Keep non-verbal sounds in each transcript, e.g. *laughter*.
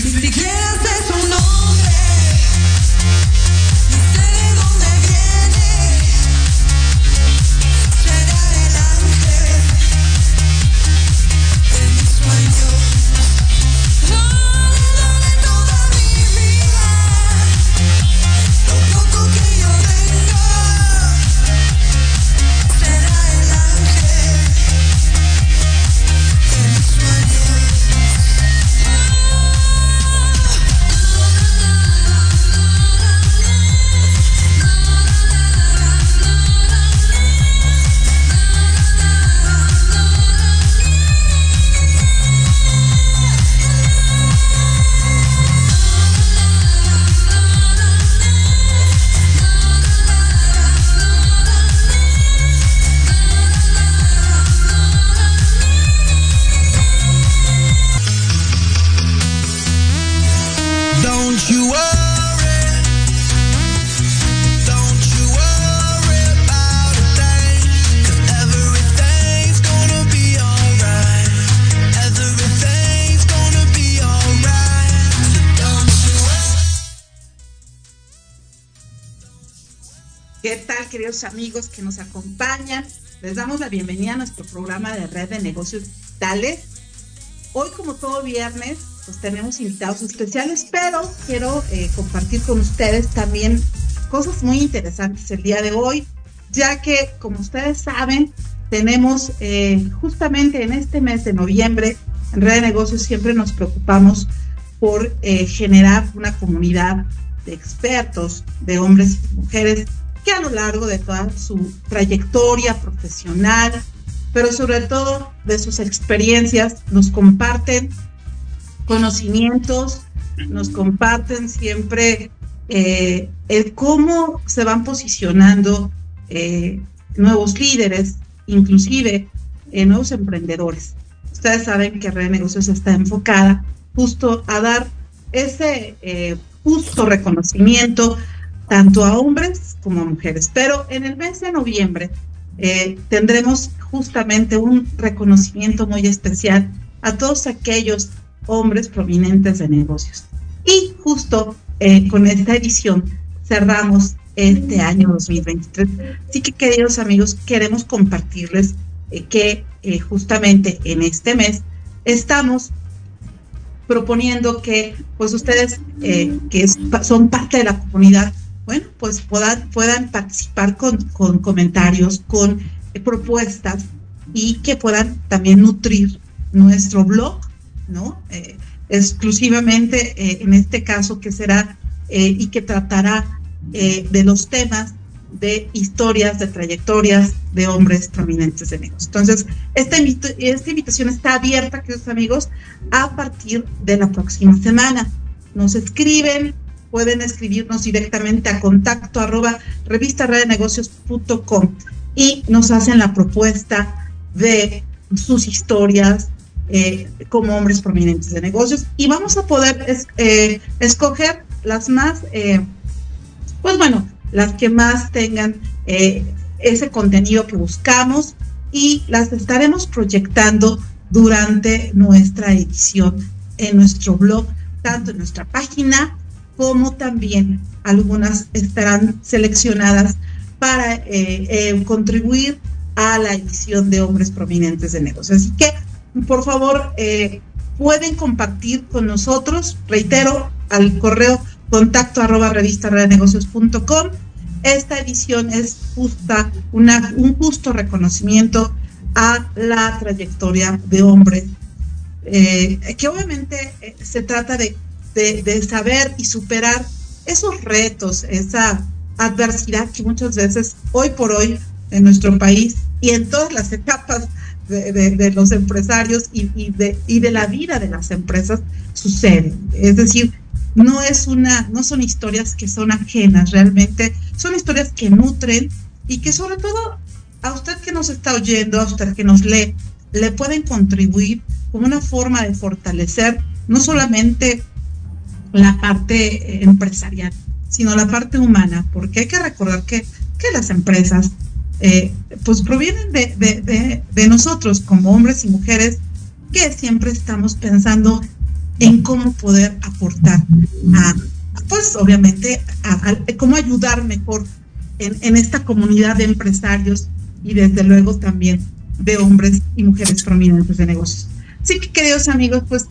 siquiera sé su nombre. Ni sé de dónde viene. Amigos que nos acompañan. Les damos la bienvenida a nuestro programa de Red de Negocios Digitales. Hoy, como todo viernes, pues tenemos invitados especiales, pero quiero eh, compartir con ustedes también cosas muy interesantes el día de hoy, ya que, como ustedes saben, tenemos eh, justamente en este mes de noviembre, en Red de Negocios siempre nos preocupamos por eh, generar una comunidad de expertos, de hombres y mujeres que a lo largo de toda su trayectoria profesional, pero sobre todo de sus experiencias, nos comparten conocimientos, nos comparten siempre eh, el cómo se van posicionando eh, nuevos líderes, inclusive eh, nuevos emprendedores. Ustedes saben que Red Negocios está enfocada justo a dar ese justo reconocimiento tanto a hombres como a mujeres. Pero en el mes de noviembre eh, tendremos justamente un reconocimiento muy especial a todos aquellos hombres prominentes de negocios. Y justo eh, con esta edición cerramos este año 2023. Así que queridos amigos, queremos compartirles eh, que justamente en este mes estamos proponiendo que pues ustedes que son parte de la comunidad bueno, pues puedan, puedan participar con, comentarios, con eh, propuestas y que puedan también nutrir nuestro blog, ¿no? Eh, exclusivamente eh, en este caso que será y que tratará de los temas de historias, de trayectorias de hombres prominentes de negocios. Entonces, esta, esta invitación está abierta, queridos amigos, a partir de la próxima semana. Nos escriben, pueden escribirnos directamente a contacto arroba revistarradionegocios.com y nos hacen la propuesta de sus historias eh, como hombres prominentes de negocios. Y vamos a poder eh, escoger las más, eh, pues bueno, las que más tengan ese contenido que buscamos y las estaremos proyectando durante nuestra edición en nuestro blog, tanto en nuestra página como también algunas estarán seleccionadas para eh, eh, contribuir a la edición de hombres prominentes de negocios. Así que, por favor, eh, pueden compartir con nosotros, reitero, al correo contacto arroba revista negocios.com. Esta edición es justa, un justo reconocimiento a la trayectoria de hombres, que obviamente se trata de de, saber y superar esos retos, esa adversidad que muchas veces hoy por hoy en nuestro país y en todas las etapas de, los empresarios y, de, y de la vida de las empresas sucede. Es decir, no es una, no son historias que son ajenas, realmente son historias que nutren y que sobre todo a usted que nos está oyendo, a usted que nos lee, le pueden contribuir como una forma de fortalecer no solamente la parte eh, empresarial, sino la parte humana, porque hay que recordar que, que las empresas eh, pues provienen de, nosotros como hombres y mujeres que siempre estamos pensando en cómo poder aportar a, pues obviamente, a, cómo ayudar mejor en, en, esta comunidad de empresarios y desde luego también de hombres y mujeres prominentes de negocios. Así que queridos amigos, pues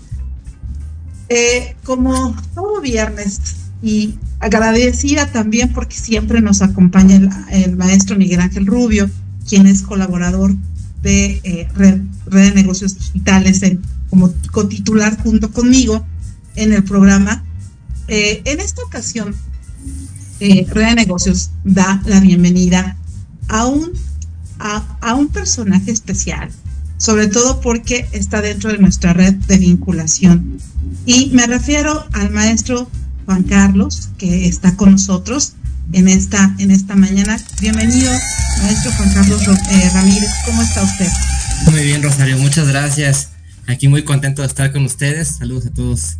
eh, como todo viernes y agradecida también porque siempre nos acompaña el, maestro Miguel Ángel Rubio, quien es colaborador de eh, Red, de Negocios Digitales en, como cotitular junto conmigo en el programa. Eh, en esta ocasión, Red de Negocios da la bienvenida a un, a un personaje especial, sobre todo porque está dentro de nuestra red de vinculación. Y me refiero al maestro Juan Carlos, que está con nosotros en esta, en esta mañana. Bienvenido, maestro Juan Carlos eh, Ramírez. ¿Cómo está usted? Muy bien, Rosario, muchas gracias. Aquí muy contento de estar con ustedes. Saludos a todos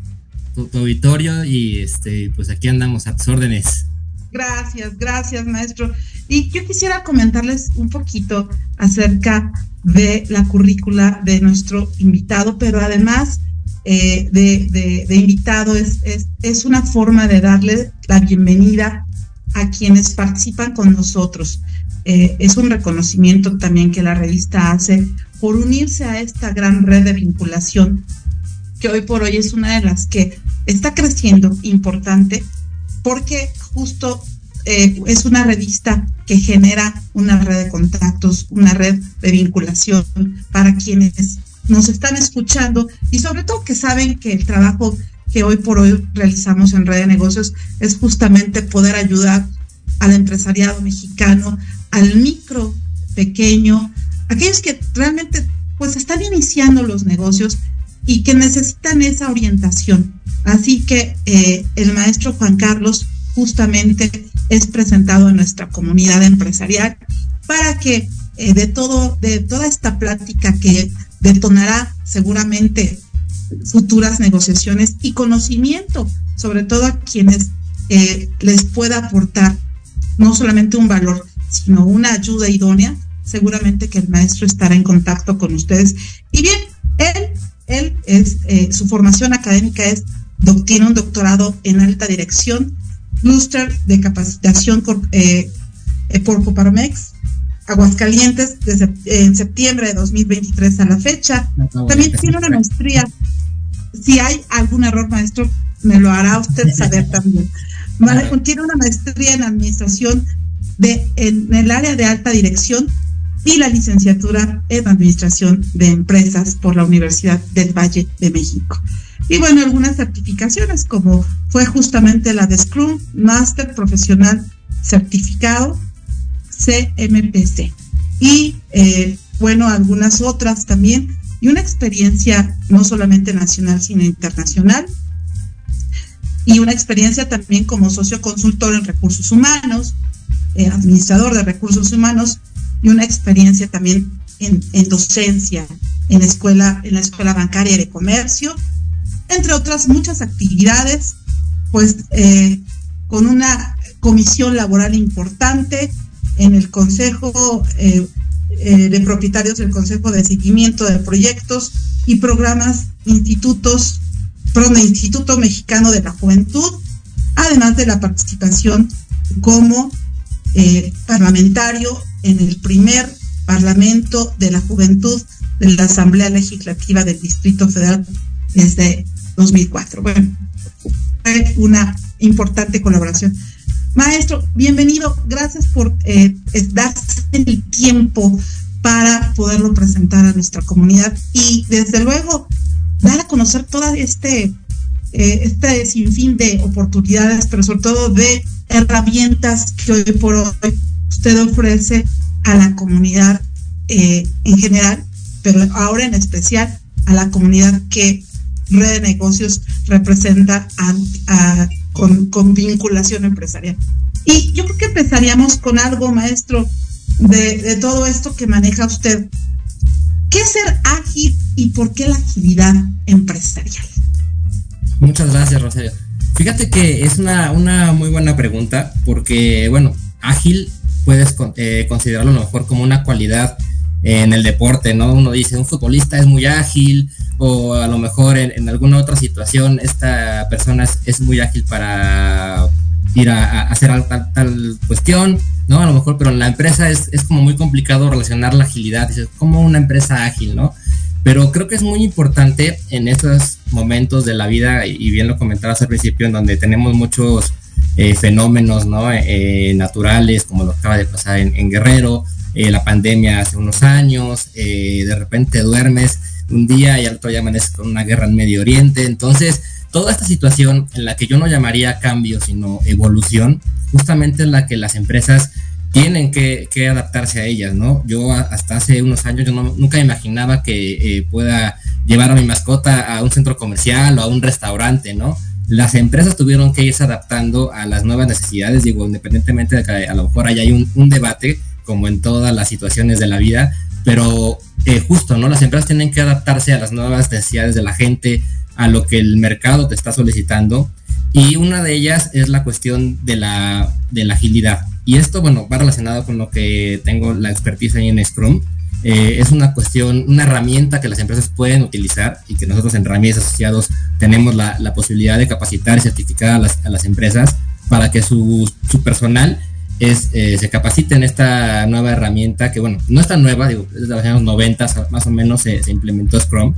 tu, auditorio y este, pues aquí andamos a tus órdenes. Gracias, gracias, maestro. Y yo quisiera comentarles un poquito acerca de la currícula de nuestro invitado, pero además eh, de, invitado es, es, una forma de darle la bienvenida a quienes participan con nosotros. Eh, es un reconocimiento también que la revista hace por unirse a esta gran red de vinculación que hoy por hoy es una de las que está creciendo importante porque justo eh, es una revista que genera una red de contactos, una red de vinculación para quienes nos están escuchando y sobre todo que saben que el trabajo que hoy por hoy realizamos en Red de Negocios es justamente poder ayudar al empresariado mexicano, al micro, pequeño, aquellos que realmente pues están iniciando los negocios y que necesitan esa orientación. Así que eh, el maestro Juan Carlos justamente es presentado en nuestra comunidad empresarial para que eh, de todo, de toda esta plática que detonará seguramente futuras negociaciones y conocimiento, sobre todo a quienes eh, les pueda aportar no solamente un valor, sino una ayuda idónea, seguramente que el maestro estará en contacto con ustedes. Y bien, él, él es, eh, su formación académica es, tiene un doctorado en alta dirección, clúster de capacitación por, eh, por Coparmex, Aguascalientes desde en septiembre de 2023 a la fecha. También tiene una maestría. Si hay algún error, maestro, me lo hará usted *laughs* saber también. Tiene una maestría en administración de, en el área de alta dirección y la licenciatura en administración de empresas por la Universidad del Valle de México. Y bueno, algunas certificaciones como fue justamente la de Scrum Master Profesional Certificado CMPC. Y eh, bueno, algunas otras también. Y una experiencia no solamente nacional, sino internacional. Y una experiencia también como socio consultor en recursos humanos, eh, administrador de recursos humanos, y una experiencia también en, docencia en la, escuela, en la escuela bancaria de comercio, entre otras muchas actividades, pues eh, con una comisión laboral importante, en el Consejo eh, eh, de Propietarios del Consejo de Seguimiento de Proyectos y Programas Institutos, perdón, Instituto Mexicano de la Juventud, además de la participación como eh, parlamentario en el primer Parlamento de la Juventud de la Asamblea Legislativa del Distrito Federal desde 2004. Bueno, fue una importante colaboración. Maestro, bienvenido. Gracias por eh, darse el tiempo para poderlo presentar a nuestra comunidad y desde luego dar a conocer todo este, eh, este sinfín de oportunidades, pero sobre todo de herramientas que hoy por hoy usted ofrece a la comunidad eh, en general, pero ahora en especial a la comunidad que Red de Negocios representa a con, vinculación empresarial. Y yo creo que empezaríamos con algo, maestro, de, todo esto que maneja usted. ¿Qué ser ágil y por qué la agilidad empresarial? Muchas gracias, Rosario. Fíjate que es una, una muy buena pregunta porque, bueno, ágil puedes eh, considerarlo a lo mejor como una cualidad en el deporte, ¿no? Uno dice, un futbolista es muy ágil o a lo mejor en, alguna otra situación esta persona es, muy ágil para ir a, hacer tal, cuestión, ¿no? A lo mejor, pero en la empresa es, como muy complicado relacionar la agilidad, dices, como una empresa ágil, ¿no? Pero creo que es muy importante en estos momentos de la vida, y bien lo comentabas al principio, en donde tenemos muchos eh, fenómenos ¿no? Eh, naturales, como lo acaba de pasar en Guerrero, eh, la pandemia hace unos años, eh, de repente duermes un día y al otro ya amaneces con una guerra en Medio Oriente. Entonces, toda esta situación en la que yo no llamaría cambio, sino evolución, justamente en la que las empresas tienen que, adaptarse a ellas, ¿no? Yo hasta hace unos años yo nunca imaginaba que eh, pueda llevar a mi mascota a un centro comercial o a un restaurante, ¿no? Las empresas tuvieron que irse adaptando a las nuevas necesidades, digo, independientemente de que a lo mejor haya un, un debate, como en todas las situaciones de la vida, pero eh, justo, ¿no? Las empresas tienen que adaptarse a las nuevas necesidades de la gente, a lo que el mercado te está solicitando. Y una de ellas es la cuestión de la, de la agilidad. Y esto, bueno, va relacionado con lo que tengo la expertise ahí en Scrum. Eh, es una cuestión, una herramienta que las empresas pueden utilizar y que nosotros en Ramírez Asociados tenemos la, la posibilidad de capacitar y certificar a las, a las empresas para que su, su personal es, eh, se capacite en esta nueva herramienta que, bueno, no es tan nueva, digo, desde los años 90 más o menos se, implementó Scrum,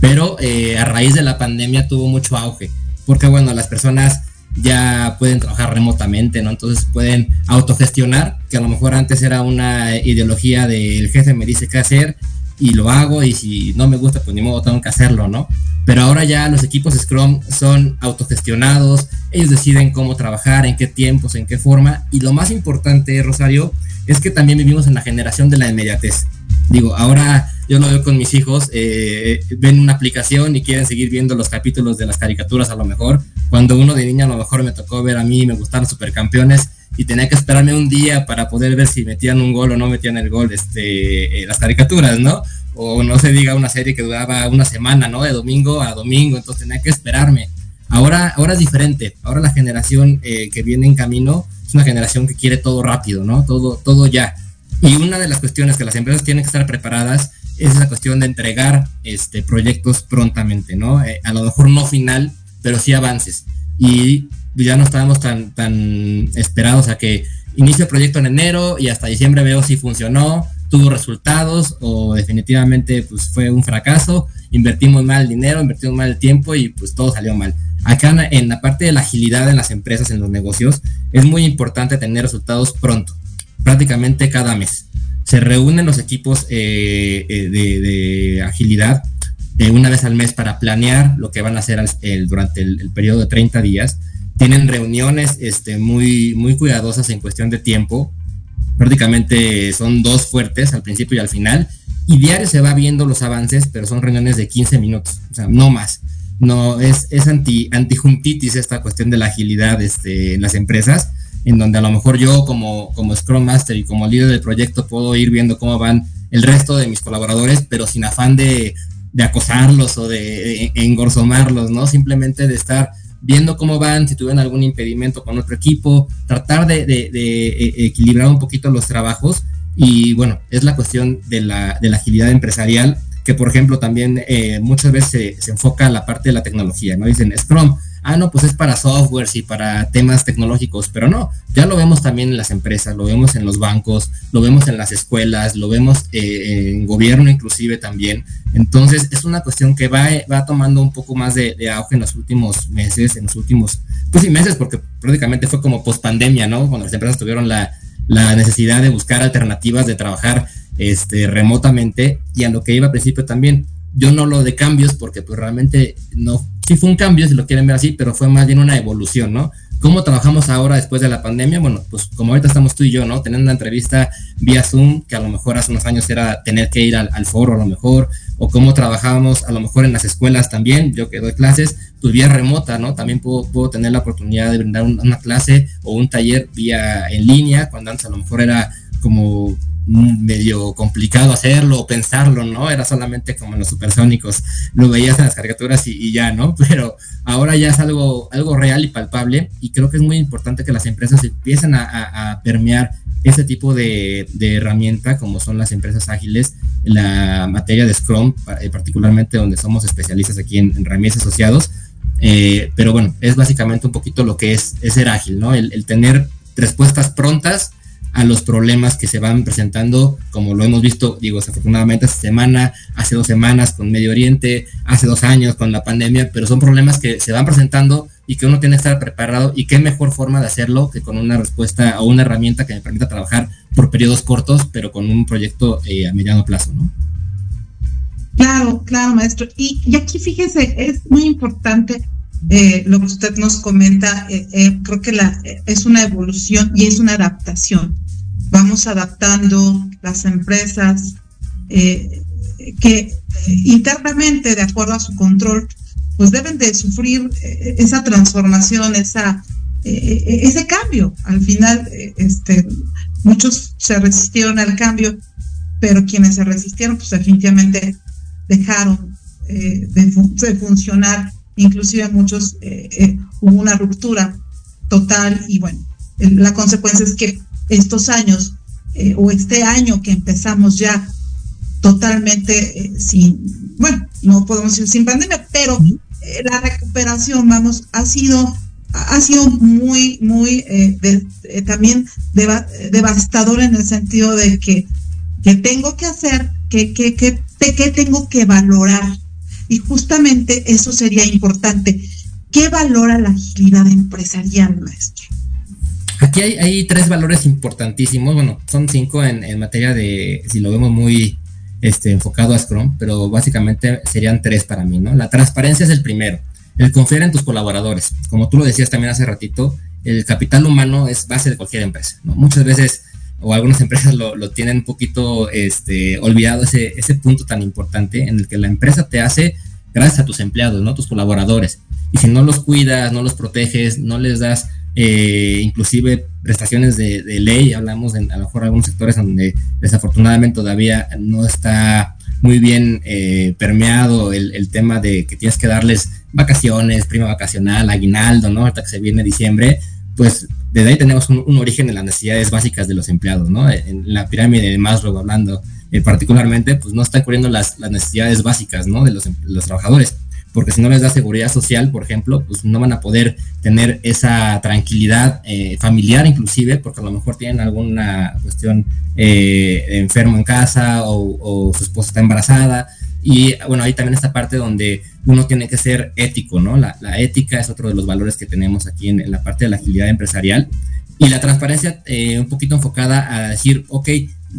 pero eh, a raíz de la pandemia tuvo mucho auge, porque, bueno, las personas ya pueden trabajar remotamente, ¿no? Entonces pueden autogestionar, que a lo mejor antes era una ideología del jefe me dice qué hacer y lo hago y si no me gusta, pues ni modo tengo que hacerlo, ¿no? Pero ahora ya los equipos Scrum son autogestionados, ellos deciden cómo trabajar, en qué tiempos, en qué forma. Y lo más importante, Rosario, es que también vivimos en la generación de la inmediatez. Digo, ahora yo lo veo con mis hijos, eh, ven una aplicación y quieren seguir viendo los capítulos de las caricaturas a lo mejor. Cuando uno de niña a lo mejor me tocó ver a mí, me gustaron supercampeones y tenía que esperarme un día para poder ver si metían un gol o no metían el gol, este, eh, las caricaturas, ¿no? o no se diga una serie que duraba una semana, ¿no? De domingo a domingo, entonces tenía que esperarme. Ahora, ahora es diferente, ahora la generación eh, que viene en camino es una generación que quiere todo rápido, ¿no? Todo, todo ya. Y una de las cuestiones que las empresas tienen que estar preparadas es esa cuestión de entregar este, proyectos prontamente, ¿no? Eh, a lo mejor no final, pero sí avances. Y ya no estábamos tan, tan esperados a que inicie el proyecto en enero y hasta diciembre veo si funcionó, tuvo resultados o definitivamente pues fue un fracaso, invertimos mal el dinero, invertimos mal el tiempo y pues todo salió mal. Acá en la parte de la agilidad en las empresas, en los negocios, es muy importante tener resultados pronto, prácticamente cada mes. Se reúnen los equipos eh, eh, de, agilidad eh, una vez al mes para planear lo que van a hacer durante el, periodo de 30 días. Tienen reuniones este, muy, muy cuidadosas en cuestión de tiempo prácticamente son dos fuertes al principio y al final, y diario se va viendo los avances, pero son reuniones de 15 minutos, o sea, no más. No, es, es anti, antijuntitis esta cuestión de la agilidad este, en las empresas, en donde a lo mejor yo como, como Scrum Master y como líder del proyecto puedo ir viendo cómo van el resto de mis colaboradores, pero sin afán de, de acosarlos o de, de engorzomarlos, ¿no? Simplemente de estar viendo cómo van, si tuvieron algún impedimento con otro equipo, tratar de, eh, equilibrar un poquito los trabajos y bueno, es la cuestión de la, de la agilidad empresarial que por ejemplo también eh, muchas veces se, se, enfoca a la parte de la tecnología, ¿no? Dicen Scrum, ah, no, pues es para softwares y para temas tecnológicos, pero no, ya lo vemos también en las empresas, lo vemos en los bancos, lo vemos en las escuelas, lo vemos eh, en gobierno inclusive también. Entonces es una cuestión que va, va tomando un poco más de, auge en los últimos meses, en los últimos, pues sí, meses, porque prácticamente fue como post pandemia, ¿no? Cuando las empresas tuvieron la, la necesidad de buscar alternativas, de trabajar este, remotamente y a lo que iba al principio también. Yo no lo de cambios porque pues realmente no, sí fue un cambio si lo quieren ver así, pero fue más bien una evolución, ¿no? ¿Cómo trabajamos ahora después de la pandemia? Bueno, pues como ahorita estamos tú y yo, ¿no? Teniendo una entrevista vía Zoom, que a lo mejor hace unos años era tener que ir al, foro a lo mejor, o cómo trabajábamos a lo mejor en las escuelas también, yo que doy clases, pues vía remota, ¿no? También puedo, puedo tener la oportunidad de brindar una clase o un taller vía en línea, cuando antes a lo mejor era como medio complicado hacerlo o pensarlo, ¿no? Era solamente como en los supersónicos, lo veías en las caricaturas y, ya, ¿no? *laughs* Pero ahora ya es algo, algo real y palpable y creo que es muy importante que las empresas empiecen a, permear ese tipo de, herramienta como son las empresas ágiles la materia de Scrum, eh, particularmente donde somos especialistas aquí en, en Asociados. Eh, pero bueno, es básicamente un poquito lo que es, ser ágil, ¿no? el tener respuestas prontas a los problemas que se van presentando, como lo hemos visto, digo, desafortunadamente esta semana, hace dos semanas con Medio Oriente, hace dos años con la pandemia, pero son problemas que se van presentando y que uno tiene que estar preparado y qué mejor forma de hacerlo que con una respuesta o una herramienta que me permita trabajar por periodos cortos, pero con un proyecto eh, a mediano plazo, ¿no? Claro, claro, maestro. Y, y aquí fíjese, es muy importante eh, lo que usted nos comenta, eh, eh, creo que la, es una evolución y es una adaptación. Vamos adaptando las empresas que internamente, de acuerdo a su control, pues deben de sufrir esa transformación, esa, ese cambio. Al final, este, muchos se resistieron al cambio, pero quienes se resistieron, pues definitivamente dejaron de, de funcionar inclusive muchos eh, eh, hubo una ruptura total y bueno, la consecuencia es que estos años eh, o este año que empezamos ya totalmente sin, bueno, no podemos decir sin pandemia, pero la recuperación, vamos, ha sido ha sido muy, muy también devastador en el sentido de que, que tengo que hacer, que, que, que, que tengo que valorar y justamente eso sería importante. ¿Qué valora la agilidad empresarial, maestro? Aquí hay, tres valores importantísimos, bueno, son cinco en, materia de, si lo vemos muy este, enfocado a Scrum, pero básicamente serían tres para mí, ¿no? La transparencia es el primero, el confiar en tus colaboradores. Como tú lo decías también hace ratito, el capital humano es base de cualquier empresa, ¿no? Muchas veces o algunas empresas lo, tienen un poquito este, olvidado ese, ese punto tan importante en el que la empresa te hace gracias a tus empleados, ¿no? Tus colaboradores. Y si no los cuidas, no los proteges, no les das eh, inclusive prestaciones de, ley, hablamos de a lo mejor algunos sectores donde desafortunadamente todavía no está muy bien eh, permeado el, tema de que tienes que darles vacaciones, prima vacacional, aguinaldo, ¿no? Hasta que se viene diciembre, pues desde ahí tenemos un, origen en las necesidades básicas de los empleados, ¿no? En la pirámide de Maslow hablando eh, particularmente, pues no está cubriendo las, necesidades básicas, ¿no? De los, los trabajadores porque si no les da seguridad social, por ejemplo, pues no van a poder tener esa tranquilidad eh, familiar inclusive, porque a lo mejor tienen alguna cuestión eh, enfermo en casa o, su esposa está embarazada. Y bueno, ahí también esta parte donde uno tiene que ser ético, ¿no? La, ética es otro de los valores que tenemos aquí en, la parte de la agilidad empresarial. Y la transparencia un poquito enfocada a decir, ok,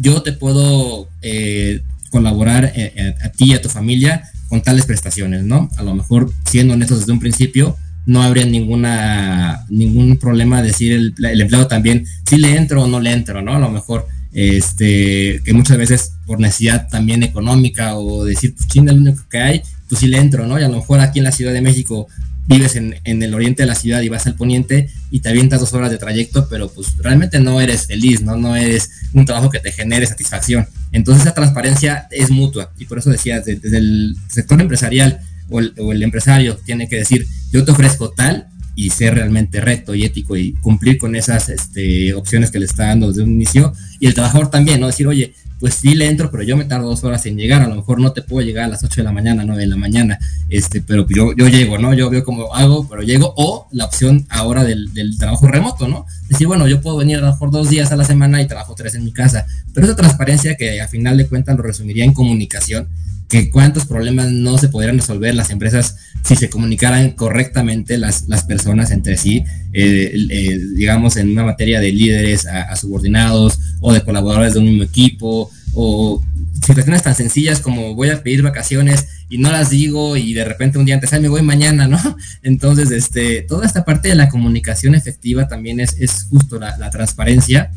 yo te puedo eh, colaborar eh, eh, a, ti y a tu familia con tales prestaciones, ¿no? A lo mejor, siendo honestos desde un principio, no habría ninguna ningún problema decir el, empleado también si le entro o no le entro, ¿no? A lo mejor este que muchas veces por necesidad también económica o decir pues chinga lo único que hay, pues sí le entro, ¿no? Y a lo mejor aquí en la Ciudad de México vives en, el oriente de la ciudad y vas al poniente y te avientas dos horas de trayecto, pero pues realmente no eres feliz, ¿no? No eres un trabajo que te genere satisfacción. Entonces esa transparencia es mutua y por eso decía, desde, el sector empresarial o el, empresario tiene que decir, yo te ofrezco tal y ser realmente recto y ético y cumplir con esas este, opciones que le está dando desde un inicio. Y el trabajador también, ¿no? Decir, oye, pues sí le entro, pero yo me tardo dos horas en llegar, a lo mejor no te puedo llegar a las 8 de la mañana, 9 de la mañana, este, pero yo, yo llego, ¿no? Yo veo cómo hago, pero llego, o la opción ahora del, trabajo remoto, ¿no? Decir, bueno, yo puedo venir a lo mejor dos días a la semana y trabajo tres en mi casa, pero esa transparencia que a final de cuentas lo resumiría en comunicación, que cuántos problemas no se podrían resolver las empresas si se comunicaran correctamente las, las personas entre sí, eh, eh, digamos, en una materia de líderes a, subordinados o de colaboradores de un mismo equipo, o situaciones tan sencillas como voy a pedir vacaciones y no las digo y de repente un día antes, ay, me voy mañana, ¿no? *laughs* Entonces, este, toda esta parte de la comunicación efectiva también es, es justo la, la transparencia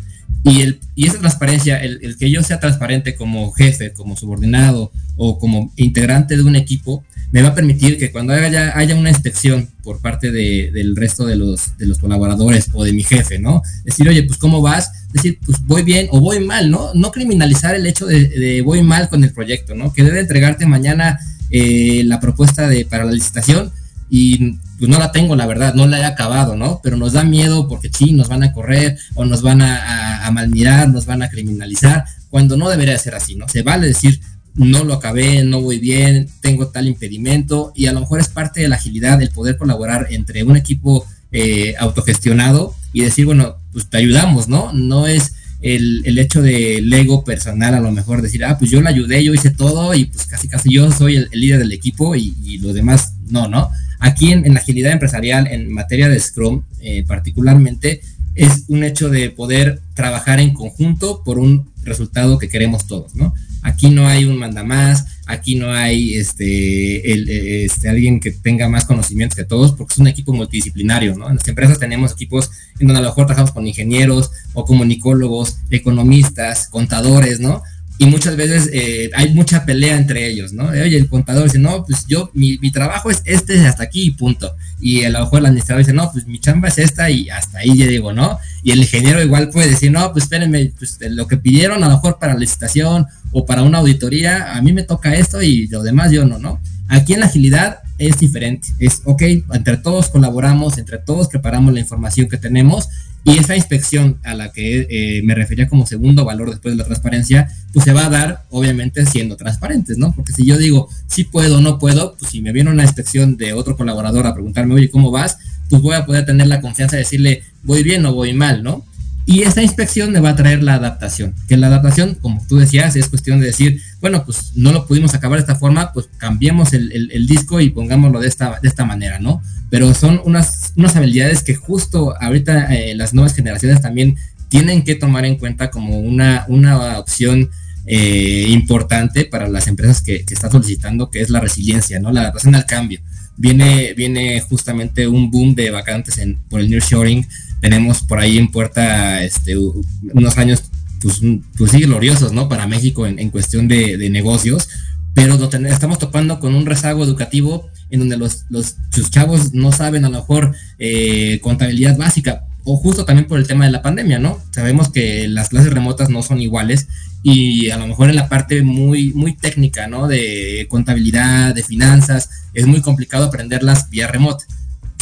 y, el, y esa transparencia, el, el, que yo sea transparente como jefe, como subordinado o como integrante de un equipo, me va a permitir que cuando haya, haya una inspección por parte de, del resto de los, de los colaboradores o de mi jefe, ¿no? Decir, oye, pues ¿cómo vas? Decir, pues voy bien o voy mal, ¿no? No criminalizar el hecho de, de voy mal con el proyecto, ¿no? Que debe entregarte mañana eh, la propuesta de, para la licitación y pues no la tengo, la verdad, no la he acabado, ¿no? Pero nos da miedo porque sí, nos van a correr o nos van a, a, malmirar, nos van a criminalizar, cuando no debería ser así, ¿no? Se vale decir, no lo acabé, no voy bien, tengo tal impedimento y a lo mejor es parte de la agilidad el poder colaborar entre un equipo eh, autogestionado y decir, bueno, pues te ayudamos, ¿no? No es el, el, hecho del ego personal, a lo mejor decir, ah, pues yo le ayudé, yo hice todo y pues casi casi yo soy el, líder del equipo y, y, los demás no, ¿no? Aquí en, la agilidad empresarial, en materia de Scrum eh, particularmente, es un hecho de poder trabajar en conjunto por un resultado que queremos todos, ¿no? Aquí no hay un manda más, aquí no hay este, este, alguien que tenga más conocimientos que todos, porque es un equipo multidisciplinario, ¿no? En las empresas tenemos equipos en donde a lo mejor trabajamos con ingenieros o comunicólogos, economistas, contadores, ¿no? Y muchas veces eh, hay mucha pelea entre ellos, ¿no? Oye, el contador dice, no, pues yo, mi, mi, trabajo es este hasta aquí y punto. Y a lo mejor el administrador dice, no, pues mi chamba es esta y hasta ahí ya digo, ¿no? Y el ingeniero igual puede decir, no, pues espérenme, pues lo que pidieron a lo mejor para la licitación o para una auditoría, a mí me toca esto y lo demás yo no, ¿no? Aquí en la agilidad es diferente, es, ok, entre todos colaboramos, entre todos preparamos la información que tenemos y esa inspección a la que eh, me refería como segundo valor después de la transparencia, pues se va a dar obviamente siendo transparentes, ¿no? Porque si yo digo, sí puedo o no puedo, pues si me viene una inspección de otro colaborador a preguntarme, oye, ¿cómo vas? Pues voy a poder tener la confianza de decirle, voy bien o voy mal, ¿no? Y esa inspección me va a traer la adaptación, que la adaptación, como tú decías, es cuestión de decir, bueno, pues no lo pudimos acabar de esta forma, pues cambiemos el, el, disco y pongámoslo de esta, de esta manera, ¿no? Pero son unas, unas habilidades que justo ahorita eh, las nuevas generaciones también tienen que tomar en cuenta como una, una opción eh, importante para las empresas que, que están solicitando, que es la resiliencia, ¿no? La adaptación al cambio. Viene, viene justamente un boom de vacantes en, por el nearshoring, tenemos por ahí en puerta este, unos años, pues, pues gloriosos, ¿no? Para México en, cuestión de, negocios, pero estamos topando con un rezago educativo en donde los, los sus chavos no saben a lo mejor eh, contabilidad básica, o justo también por el tema de la pandemia, ¿no? Sabemos que las clases remotas no son iguales y a lo mejor en la parte muy, muy técnica, ¿no? De contabilidad, de finanzas, es muy complicado aprenderlas vía remota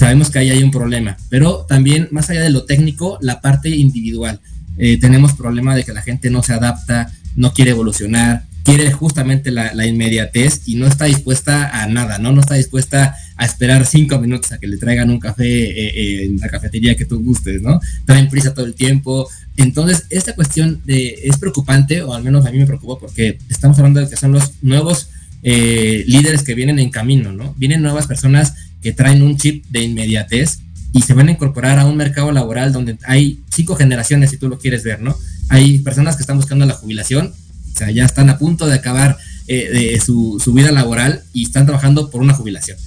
sabemos que ahí hay un problema, pero también más allá de lo técnico, la parte individual. Eh, tenemos problema de que la gente no se adapta, no quiere evolucionar, quiere justamente la, inmediatez y no está dispuesta a nada, ¿no? No está dispuesta a esperar cinco minutos a que le traigan un café eh, eh, en la cafetería que tú gustes, ¿no? Traen prisa todo el tiempo. Entonces, esta cuestión es preocupante, o al menos a mí me preocupa porque estamos hablando de que son los nuevos líderes que vienen en camino, ¿no? Vienen nuevas personas que traen un chip de inmediatez y se van a incorporar a un mercado laboral donde hay cinco generaciones, si tú lo quieres ver, ¿no? Hay personas que están buscando la jubilación, o sea, ya están a punto de acabar eh, su, su, vida laboral y están trabajando por una jubilación.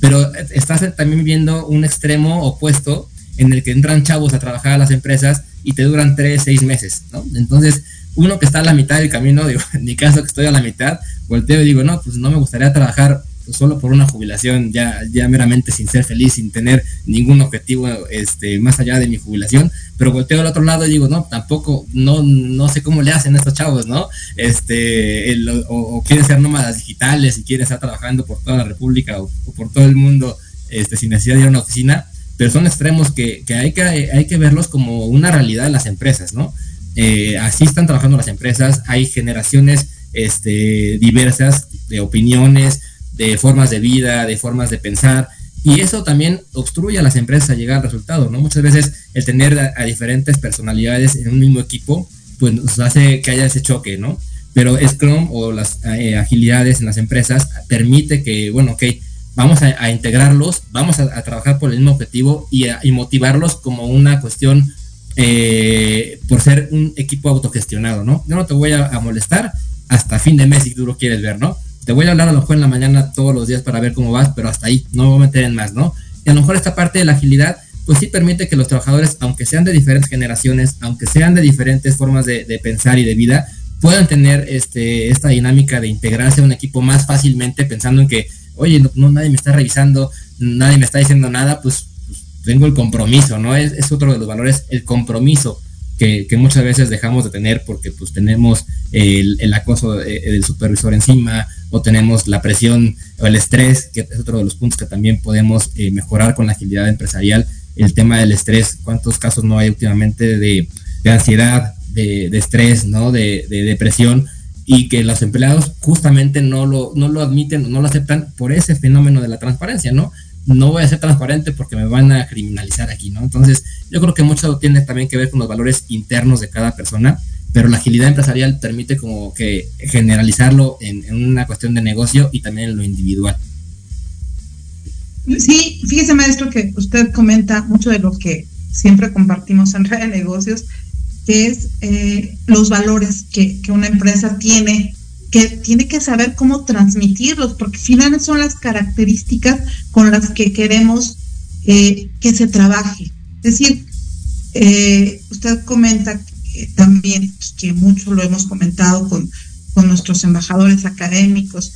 Pero estás también viendo un extremo opuesto en el que entran chavos a trabajar a las empresas y te duran tres, seis meses, ¿no? Entonces, uno que está a la mitad del camino, *laughs* digo, en mi caso que estoy a la mitad, volteo y digo, no, pues no me gustaría trabajar solo por una jubilación, ya, ya meramente sin ser feliz, sin tener ningún objetivo este, más allá de mi jubilación, pero volteo al otro lado y digo, no, tampoco, no, no sé cómo le hacen estos chavos, ¿no? Este, o, quieren ser nómadas digitales y quieren estar trabajando por toda la República o, por todo el mundo este, sin necesidad de ir a una oficina, pero son extremos que, que, hay, que hay que verlos como una realidad en las empresas, ¿no? Eh, así están trabajando las empresas, hay generaciones este, diversas de opiniones, de formas de vida, de formas de pensar, y eso también obstruye a las empresas a llegar al resultado, ¿no? Muchas veces el tener a, diferentes personalidades en un mismo equipo, pues nos hace que haya ese choque, ¿no? Pero Scrum o las eh, agilidades en las empresas permite que, bueno, ok, vamos a, integrarlos, vamos a, trabajar por el mismo objetivo y, motivarlos como una cuestión eh, por ser un equipo autogestionado, ¿no? Yo no te voy a, molestar hasta fin de mes si tú lo quieres ver, ¿no? Te voy a hablar a lo mejor en la mañana todos los días para ver cómo vas, pero hasta ahí, no me voy a meter en más, ¿no? Y a lo mejor esta parte de la agilidad, pues sí permite que los trabajadores, aunque sean de diferentes generaciones, aunque sean de diferentes formas de, pensar y de vida, puedan tener este, esta dinámica de integrarse a un equipo más fácilmente pensando en que, oye, no, nadie me está revisando, nadie me está diciendo nada, pues, pues tengo el compromiso, ¿no? Es, es otro de los valores, el compromiso que, muchas veces dejamos de tener porque pues tenemos el, acoso del supervisor encima o tenemos la presión o el estrés, que es otro de los puntos que también podemos eh, mejorar con la agilidad empresarial, el tema del estrés, cuántos casos no hay últimamente de, ansiedad, de, estrés, ¿no? De, depresión, y que los empleados justamente no lo, no lo admiten, no lo aceptan por ese fenómeno de la transparencia, ¿no? No voy a ser transparente porque me van a criminalizar aquí, ¿no? Entonces, yo creo que mucho tiene también que ver con los valores internos de cada persona, pero la agilidad empresarial permite como que generalizarlo en, una cuestión de negocio y también en lo individual. Sí, fíjese maestro que usted comenta mucho de lo que siempre compartimos en Red de Negocios, que es eh, los valores que, una empresa tiene, que tiene que saber cómo transmitirlos, porque finalmente son las características con las que queremos eh, que se trabaje. Es decir, eh, usted comenta también que mucho lo hemos comentado con, con nuestros embajadores académicos,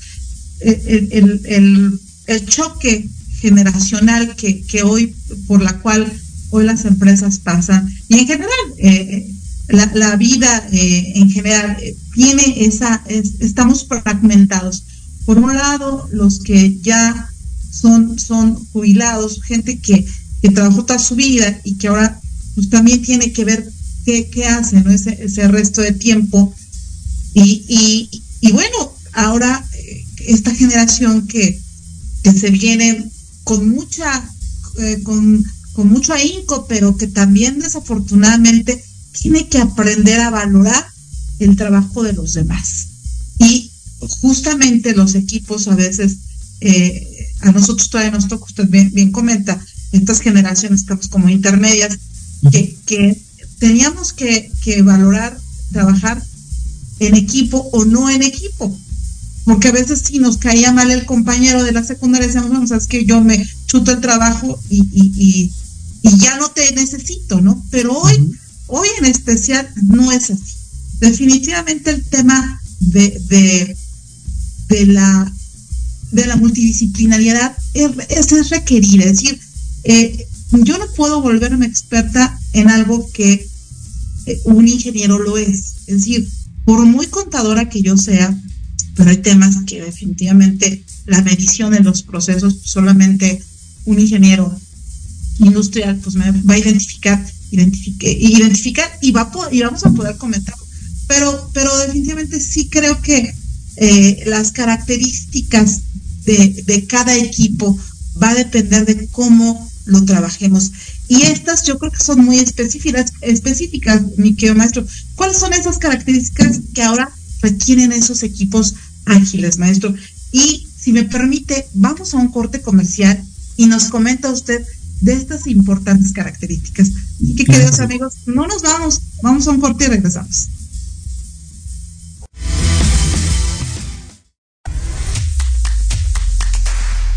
el, el, el choque generacional que, que, hoy, por la cual hoy las empresas pasan, y en general, eh, la, vida eh, en general eh, tiene esa, estamos fragmentados. Por un lado, los que ya son, son jubilados, gente que, que trabajó toda su vida y que ahora pues también tiene que ver qué, qué hace ¿no? ese, resto de tiempo. Y, y, y bueno, ahora esta generación que, que se viene con mucha, eh, con, con mucho ahínco, pero que también desafortunadamente tiene que aprender a valorar el trabajo de los demás. Y justamente los equipos a veces, eh, a nosotros todavía nos toca, usted bien, bien comenta, estas generaciones estamos como intermedias, que, que teníamos que, que valorar trabajar en equipo o no en equipo porque a veces sí nos caía mal el compañero de la secundaria, decíamos, vamos, es que yo me chuto el trabajo y, y, y, ya no te necesito, ¿no? Pero hoy, hoy en especial no es así. Definitivamente el tema de, de, la de la multidisciplinariedad es, es, requerir, es decir, eh, yo no puedo volverme experta en algo que eh, un ingeniero lo es. Es decir, por muy contadora que yo sea, pero hay temas que definitivamente la medición en los procesos, solamente un ingeniero industrial pues me va a identificar, identifique, identificar y, va y vamos a poder comentar. Pero, pero definitivamente sí creo que eh, las características de, de cada equipo va a depender de cómo lo trabajemos. Y estas yo creo que son muy específicas, específicas, mi querido maestro. ¿Cuáles son esas características que ahora requieren esos equipos ágiles, maestro. Y si me permite, vamos a un corte comercial y nos comenta usted de estas importantes características. Así que, queridos amigos, no nos vamos, vamos a un corte y regresamos.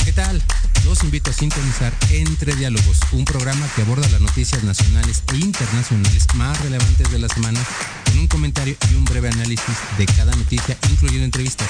¿Qué tal? Los invito a sintonizar Entre Diálogos, un programa que aborda las noticias nacionales e internacionales más relevantes de la semana con un comentario y un breve análisis de cada noticia, incluyendo entrevistas.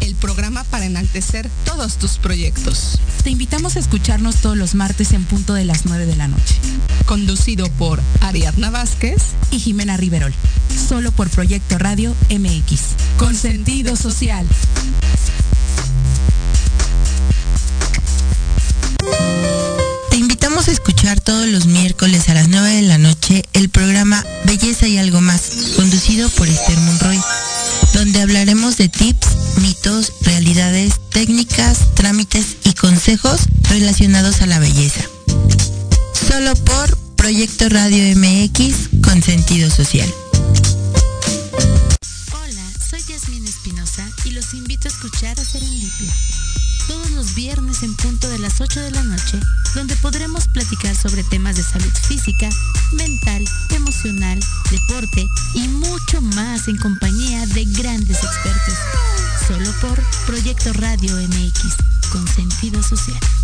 el programa para enaltecer todos tus proyectos. Te invitamos a escucharnos todos los martes en punto de las 9 de la noche. Conducido por Ariadna Vázquez y Jimena Riverol. Solo por Proyecto Radio MX. Con sentido social. Te invitamos a escuchar todos los miércoles a las 9 de la noche el programa Belleza y algo más, conducido por Esther Monroy, donde hablaremos de tips, mitos, realidades, técnicas, trámites y consejos relacionados a la belleza. Solo por Proyecto Radio MX con sentido social. Hola, soy Yasmin Espinosa y los invito a escuchar a Serendipia. Todos los viernes en punto de las 8 de la noche, donde podremos platicar sobre temas de salud física, mental, emocional, deporte y mucho más en compañía de grandes expertos. Solo por Proyecto Radio MX, con sentido social.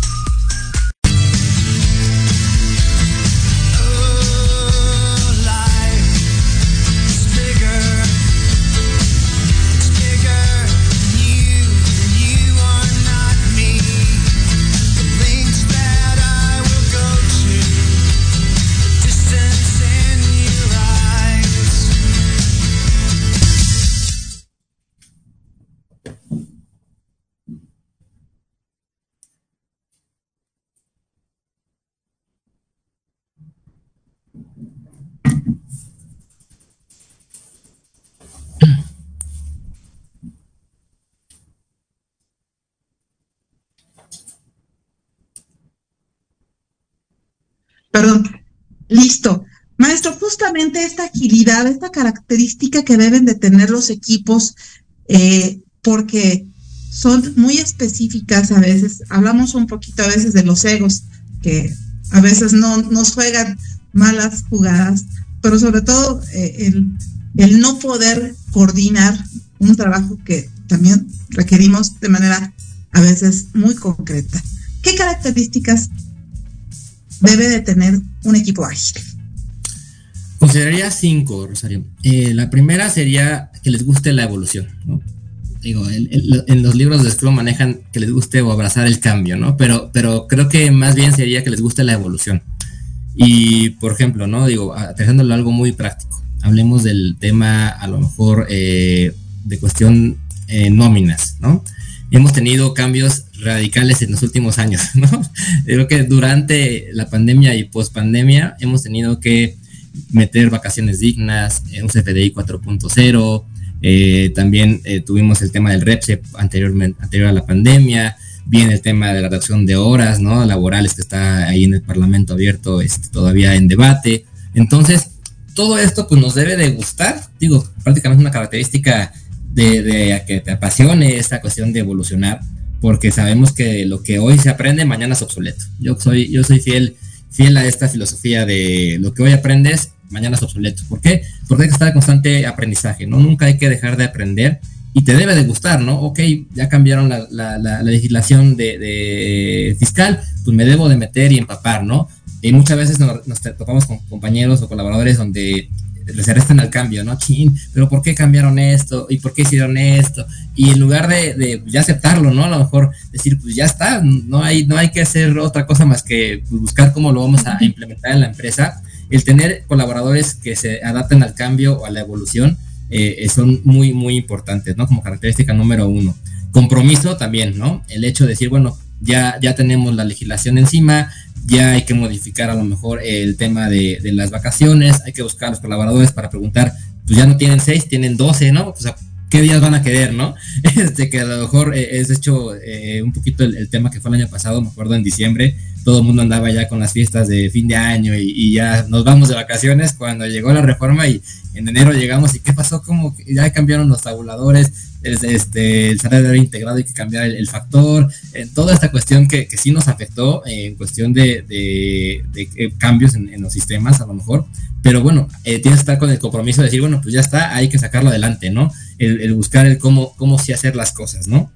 Perdón, listo. Maestro, justamente esta agilidad, esta característica que deben de tener los equipos, eh, porque son muy específicas a veces. Hablamos un poquito a veces de los egos, que a veces no nos juegan malas jugadas, pero sobre todo eh, el, el no poder coordinar un trabajo que también requerimos de manera a veces muy concreta. ¿Qué características debe de tener un equipo ágil? Consideraría cinco, Rosario. Eh, la primera sería que les guste la evolución, ¿no? Digo, en los libros de Scrum manejan que les guste o abrazar el cambio, ¿no? Pero, pero creo que más bien sería que les guste la evolución. Y, por ejemplo, ¿no? Digo, aterrizándolo algo muy práctico. Hablemos del tema, a lo mejor, eh, de cuestión eh, nóminas, ¿no? Hemos tenido cambios radicales en los últimos años, *laughs* ¿no? Creo que durante la pandemia y post pandemia hemos tenido que meter vacaciones dignas, un CFDI 4.0, eh, también eh, tuvimos el tema del REPSE anteriormente, anterior a la pandemia, viene el tema de la reducción de horas. Laborales que está ahí en el Parlamento abierto este, todavía en debate. Entonces, todo esto pues nos debe de gustar, digo, prácticamente una característica de, que te apasione esta cuestión de evolucionar, porque sabemos que lo que hoy se aprende mañana es obsoleto. Yo soy, yo soy fiel, fiel a esta filosofía de lo que hoy aprendes, mañana es obsoleto. ¿Por qué? Porque hay que estar en constante aprendizaje, ¿no? Nunca hay que dejar de aprender y te debe de gustar, ¿no? Ok, ya cambiaron la, legislación de, fiscal, pues me debo de meter y empapar, ¿no? Y muchas veces nos, nos topamos con compañeros o colaboradores donde les arrestan al cambio, ¿no? Chin, pero ¿por qué cambiaron esto? ¿Y por qué hicieron esto? Y en lugar de, ya aceptarlo, ¿no? A lo mejor decir, pues ya está, no hay, no hay que hacer otra cosa más que pues, buscar cómo lo vamos a implementar en la empresa. El tener colaboradores que se adapten al cambio o a la evolución eh, son muy, muy importantes, ¿no? Como característica número uno. Compromiso también, ¿no? El hecho de decir, bueno, ya, ya tenemos la legislación encima, ya hay que modificar a lo mejor el tema de, las vacaciones, hay que buscar a los colaboradores para preguntar, pues ya no tienen seis, tienen doce, ¿no? O sea, ¿qué días van a querer, no? *laughs* Este, que a lo mejor eh, es hecho eh, un poquito el, tema que fue el año pasado, me acuerdo en diciembre, todo el mundo andaba ya con las fiestas de fin de año y, ya nos vamos de vacaciones cuando llegó la reforma y en enero llegamos y qué pasó, como ya cambiaron los tabuladores, este, el salario integrado hay que cambiar el, factor, en toda esta cuestión que, que sí nos afectó en cuestión de, de, cambios en, los sistemas a lo mejor, pero bueno, eh, tienes que estar con el compromiso de decir, bueno, pues ya está, hay que sacarlo adelante, ¿no? El, buscar el cómo, cómo sí hacer las cosas, ¿no?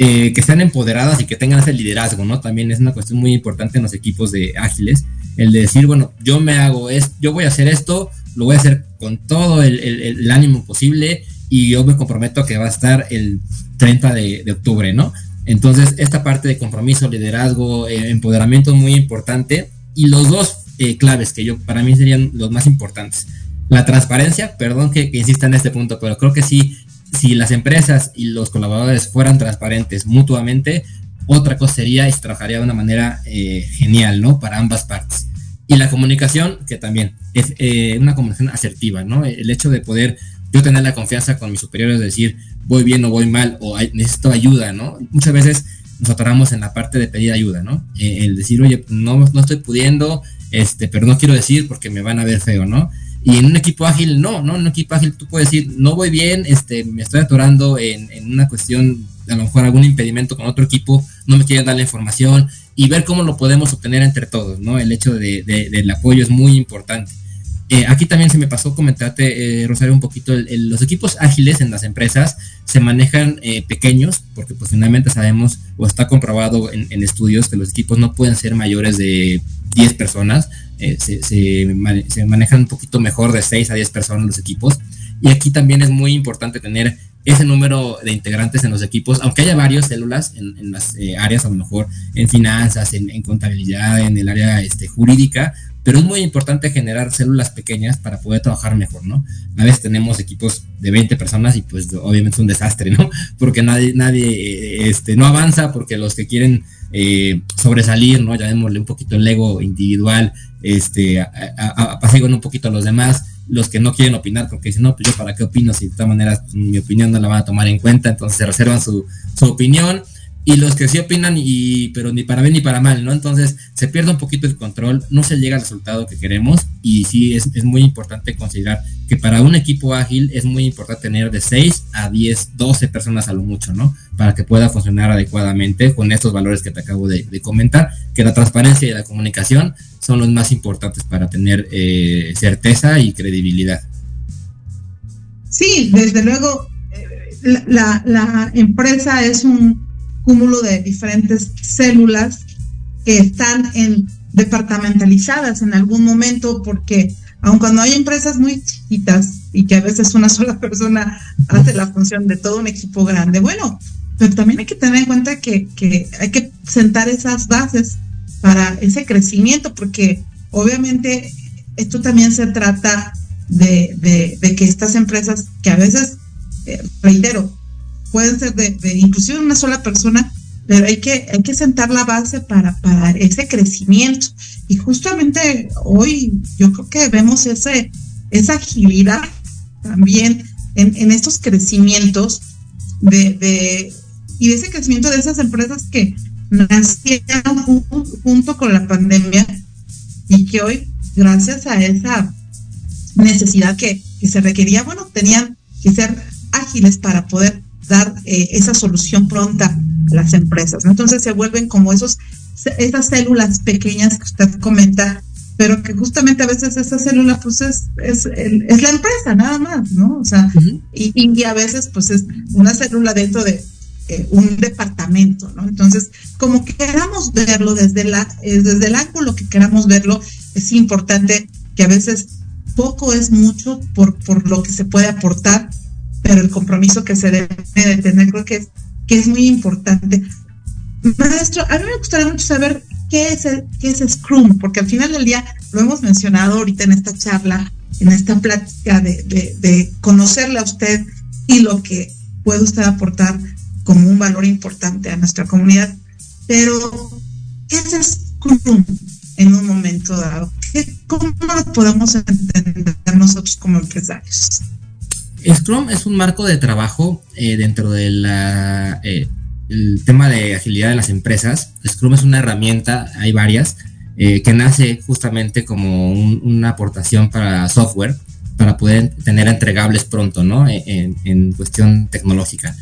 Eh, que sean empoderadas y que tengan ese liderazgo, ¿no? También es una cuestión muy importante en los equipos de ágiles, el de decir, bueno, yo me hago es, yo voy a hacer esto, lo voy a hacer con todo el, el ánimo posible y yo me comprometo que va a estar el 30 de, octubre, ¿no? Entonces, esta parte de compromiso, liderazgo, eh, empoderamiento es muy importante. Y los dos eh, claves que yo, para mí serían los más importantes. La transparencia, perdón que, insista en este punto, pero creo que sí, si las empresas y los colaboradores fueran transparentes mutuamente, otra cosa sería y se trabajaría de una manera eh, genial, ¿no? Para ambas partes. Y la comunicación, que también es una comunicación asertiva, ¿no? El hecho de poder yo tener la confianza con mis superiores de decir voy bien o voy mal o necesito ayuda, ¿no? Muchas veces nos atoramos en la parte de pedir ayuda, ¿no? Eh, el decir, oye, no, no estoy pudiendo, este, pero no quiero decir porque me van a ver feo, ¿no? Y en un equipo ágil, no, ¿no? En un equipo ágil tú puedes decir, no voy bien, este, me estoy atorando en, en una cuestión, a lo mejor algún impedimento con otro equipo, no me quieren dar la información y ver cómo lo podemos obtener entre todos, ¿no? El hecho de, de, del apoyo es muy importante. Eh, aquí también se me pasó comentarte, eh, Rosario, un poquito, los equipos ágiles en las empresas se manejan eh, pequeños, porque pues finalmente sabemos o está comprobado en, estudios que los equipos no pueden ser mayores de 10 personas, se, se, manejan un poquito mejor de 6 a 10 personas los equipos. Y aquí también es muy importante tener ese número de integrantes en los equipos, aunque haya varias células en, las áreas, a lo mejor en finanzas, en, contabilidad, en el área este, jurídica, pero es muy importante generar células pequeñas para poder trabajar mejor, ¿no? A veces tenemos equipos de 20 personas y pues obviamente es un desastre, ¿no? *laughs* Porque nadie, nadie, este, no avanza porque los que quieren eh, sobresalir, ¿no? Llamémosle un poquito el ego individual, este, apaciguan un poquito a los demás, los que no quieren opinar porque dicen, no, pues yo para qué opino si de todas maneras pues, mi opinión no la van a tomar en cuenta, entonces se reservan su, su opinión y los que sí opinan, y, pero ni para bien ni para mal, ¿no? Entonces se pierde un poquito el control, no se llega al resultado que queremos y sí es, es muy importante considerar que para un equipo ágil es muy importante tener de 6 a 10, 12 personas a lo mucho, ¿no? Para que pueda funcionar adecuadamente con estos valores que te acabo de, comentar, que la transparencia y la comunicación son los más importantes para tener eh, certeza y credibilidad. Sí, desde luego, eh, la, la empresa es un cúmulo de diferentes células que están en departamentalizadas en algún momento porque aun cuando hay empresas muy chiquitas y que a veces una *laughs* sola persona hace la función de todo un equipo grande, bueno, pero también hay que tener en cuenta que, hay que sentar esas bases para ese crecimiento, porque obviamente esto también se trata de, que estas empresas, que a veces, eh, reitero, pueden ser de, inclusive una sola persona, pero hay que, hay que sentar la base para, para ese crecimiento. Y justamente hoy yo creo que vemos ese, esa agilidad también en, en estos crecimientos de, de, y de ese crecimiento de esas empresas que nacieron junto con la pandemia y que hoy, gracias a esa necesidad que, que se requería, bueno, tenían que ser ágiles para poder dar eh, esa solución pronta a las empresas. Entonces se vuelven como esos, esas células pequeñas que usted comenta, pero que justamente a veces esa célula pues es, es, la empresa nada más, ¿no? O sea, y, y, a veces pues es una célula dentro de eh, un departamento, ¿no? Entonces, como queramos verlo desde, la, eh, desde el ángulo que queramos verlo, es importante que a veces poco es mucho por, por lo que se puede aportar pero el compromiso que se debe de tener creo que es, que es muy importante. Maestro, a mí me gustaría mucho saber qué es, qué es Scrum, porque al final del día lo hemos mencionado ahorita en esta charla, en esta plática de, de, conocerle a usted y lo que puede usted aportar como un valor importante a nuestra comunidad. Pero, ¿qué es Scrum en un momento dado? ¿Cómo lo podemos entender nosotros como empresarios? Scrum es un marco de trabajo eh, dentro del eh, tema de agilidad de las empresas. Scrum es una herramienta, hay varias, eh, que nace justamente como una aportación para software, para poder tener entregables pronto, ¿no? En, cuestión tecnológica.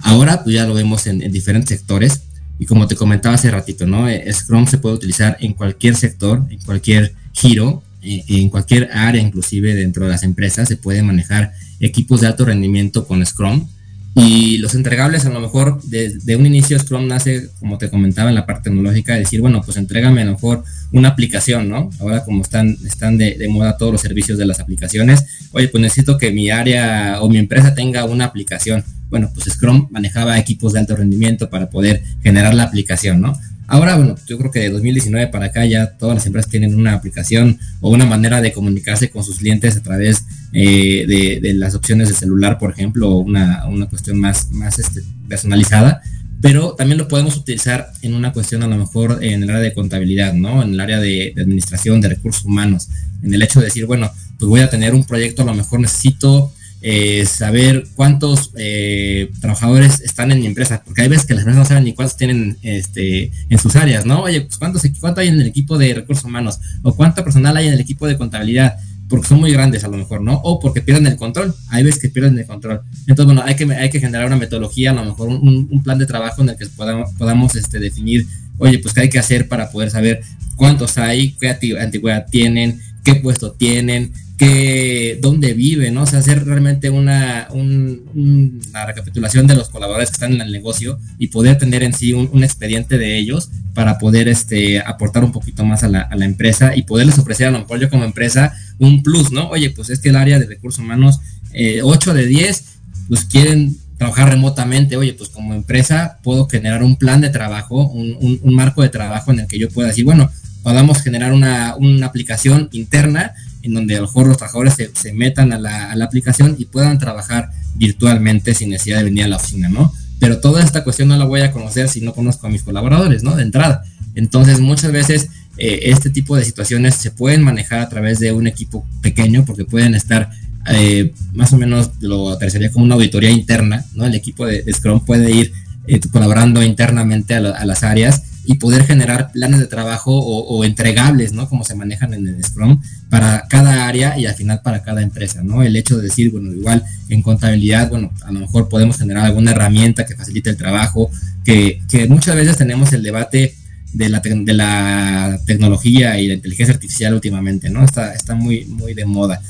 Ahora, pues ya lo vemos en, diferentes sectores, y como te comentaba hace ratito, ¿no? Scrum se puede utilizar en cualquier sector, en cualquier giro, en cualquier área, inclusive dentro de las empresas, se puede manejar equipos de alto rendimiento con Scrum. Y los entregables, a lo mejor, de, un inicio Scrum nace, como te comentaba, en la parte tecnológica, de decir, bueno, pues entrégame a lo mejor una aplicación, ¿no? Ahora como están, están de, de, moda todos los servicios de las aplicaciones, oye, pues necesito que mi área o mi empresa tenga una aplicación. Bueno, pues Scrum manejaba equipos de alto rendimiento para poder generar la aplicación, ¿no? Ahora, bueno, yo creo que de 2019 para acá ya todas las empresas tienen una aplicación o una manera de comunicarse con sus clientes a través eh, de, las opciones de celular, por ejemplo, o una, cuestión más, más este, personalizada. Pero también lo podemos utilizar en una cuestión a lo mejor en el área de contabilidad, ¿no? En el área de administración de recursos humanos. En el hecho de decir, bueno, pues voy a tener un proyecto, a lo mejor necesito eh, saber cuántos eh, trabajadores están en mi empresa, porque hay veces que las empresas no saben ni cuántos tienen este, en sus áreas, ¿no? Oye, pues cuántos, cuánto hay en el equipo de recursos humanos, o cuánto personal hay en el equipo de contabilidad, porque son muy grandes a lo mejor, ¿no? O porque pierden el control, hay veces que pierden el control. Entonces, bueno, hay que, hay que generar una metodología, a lo mejor un, plan de trabajo en el que podamos, podamos este, definir, oye, pues qué hay que hacer para poder saber cuántos hay, qué antigüedad tienen, qué puesto tienen, qué, dónde viven, ¿no? O sea, hacer realmente una, una recapitulación de los colaboradores que están en el negocio y poder tener en sí un, expediente de ellos para poder este, aportar un poquito más a la, a la, empresa y poderles ofrecer a lo mejor yo como empresa un plus, ¿no? Oye, pues es que el área de recursos humanos, eh, 8 de 10, pues quieren trabajar remotamente, oye, pues como empresa puedo generar un plan de trabajo, un, un, marco de trabajo en el que yo pueda decir, bueno, podamos generar una, una, aplicación interna en donde a lo mejor los trabajadores se, se metan a la, a la, aplicación y puedan trabajar virtualmente sin necesidad de venir a la oficina, ¿no? Pero toda esta cuestión no la voy a conocer si no conozco a mis colaboradores, ¿no? De entrada. Entonces, muchas veces eh, este tipo de situaciones se pueden manejar a través de un equipo pequeño porque pueden estar eh, más o menos lo aterrizaría como una auditoría interna, ¿no? El equipo de, Scrum puede ir eh, colaborando internamente a, las áreas y poder generar planes de trabajo o, entregables, ¿no? Como se manejan en el Scrum para cada área y al final para cada empresa, ¿no? El hecho de decir, bueno, igual en contabilidad, bueno, a lo mejor podemos generar alguna herramienta que facilite el trabajo, que, que muchas veces tenemos el debate de la, de la tecnología y la inteligencia artificial últimamente, ¿no? Está, está muy, muy de moda.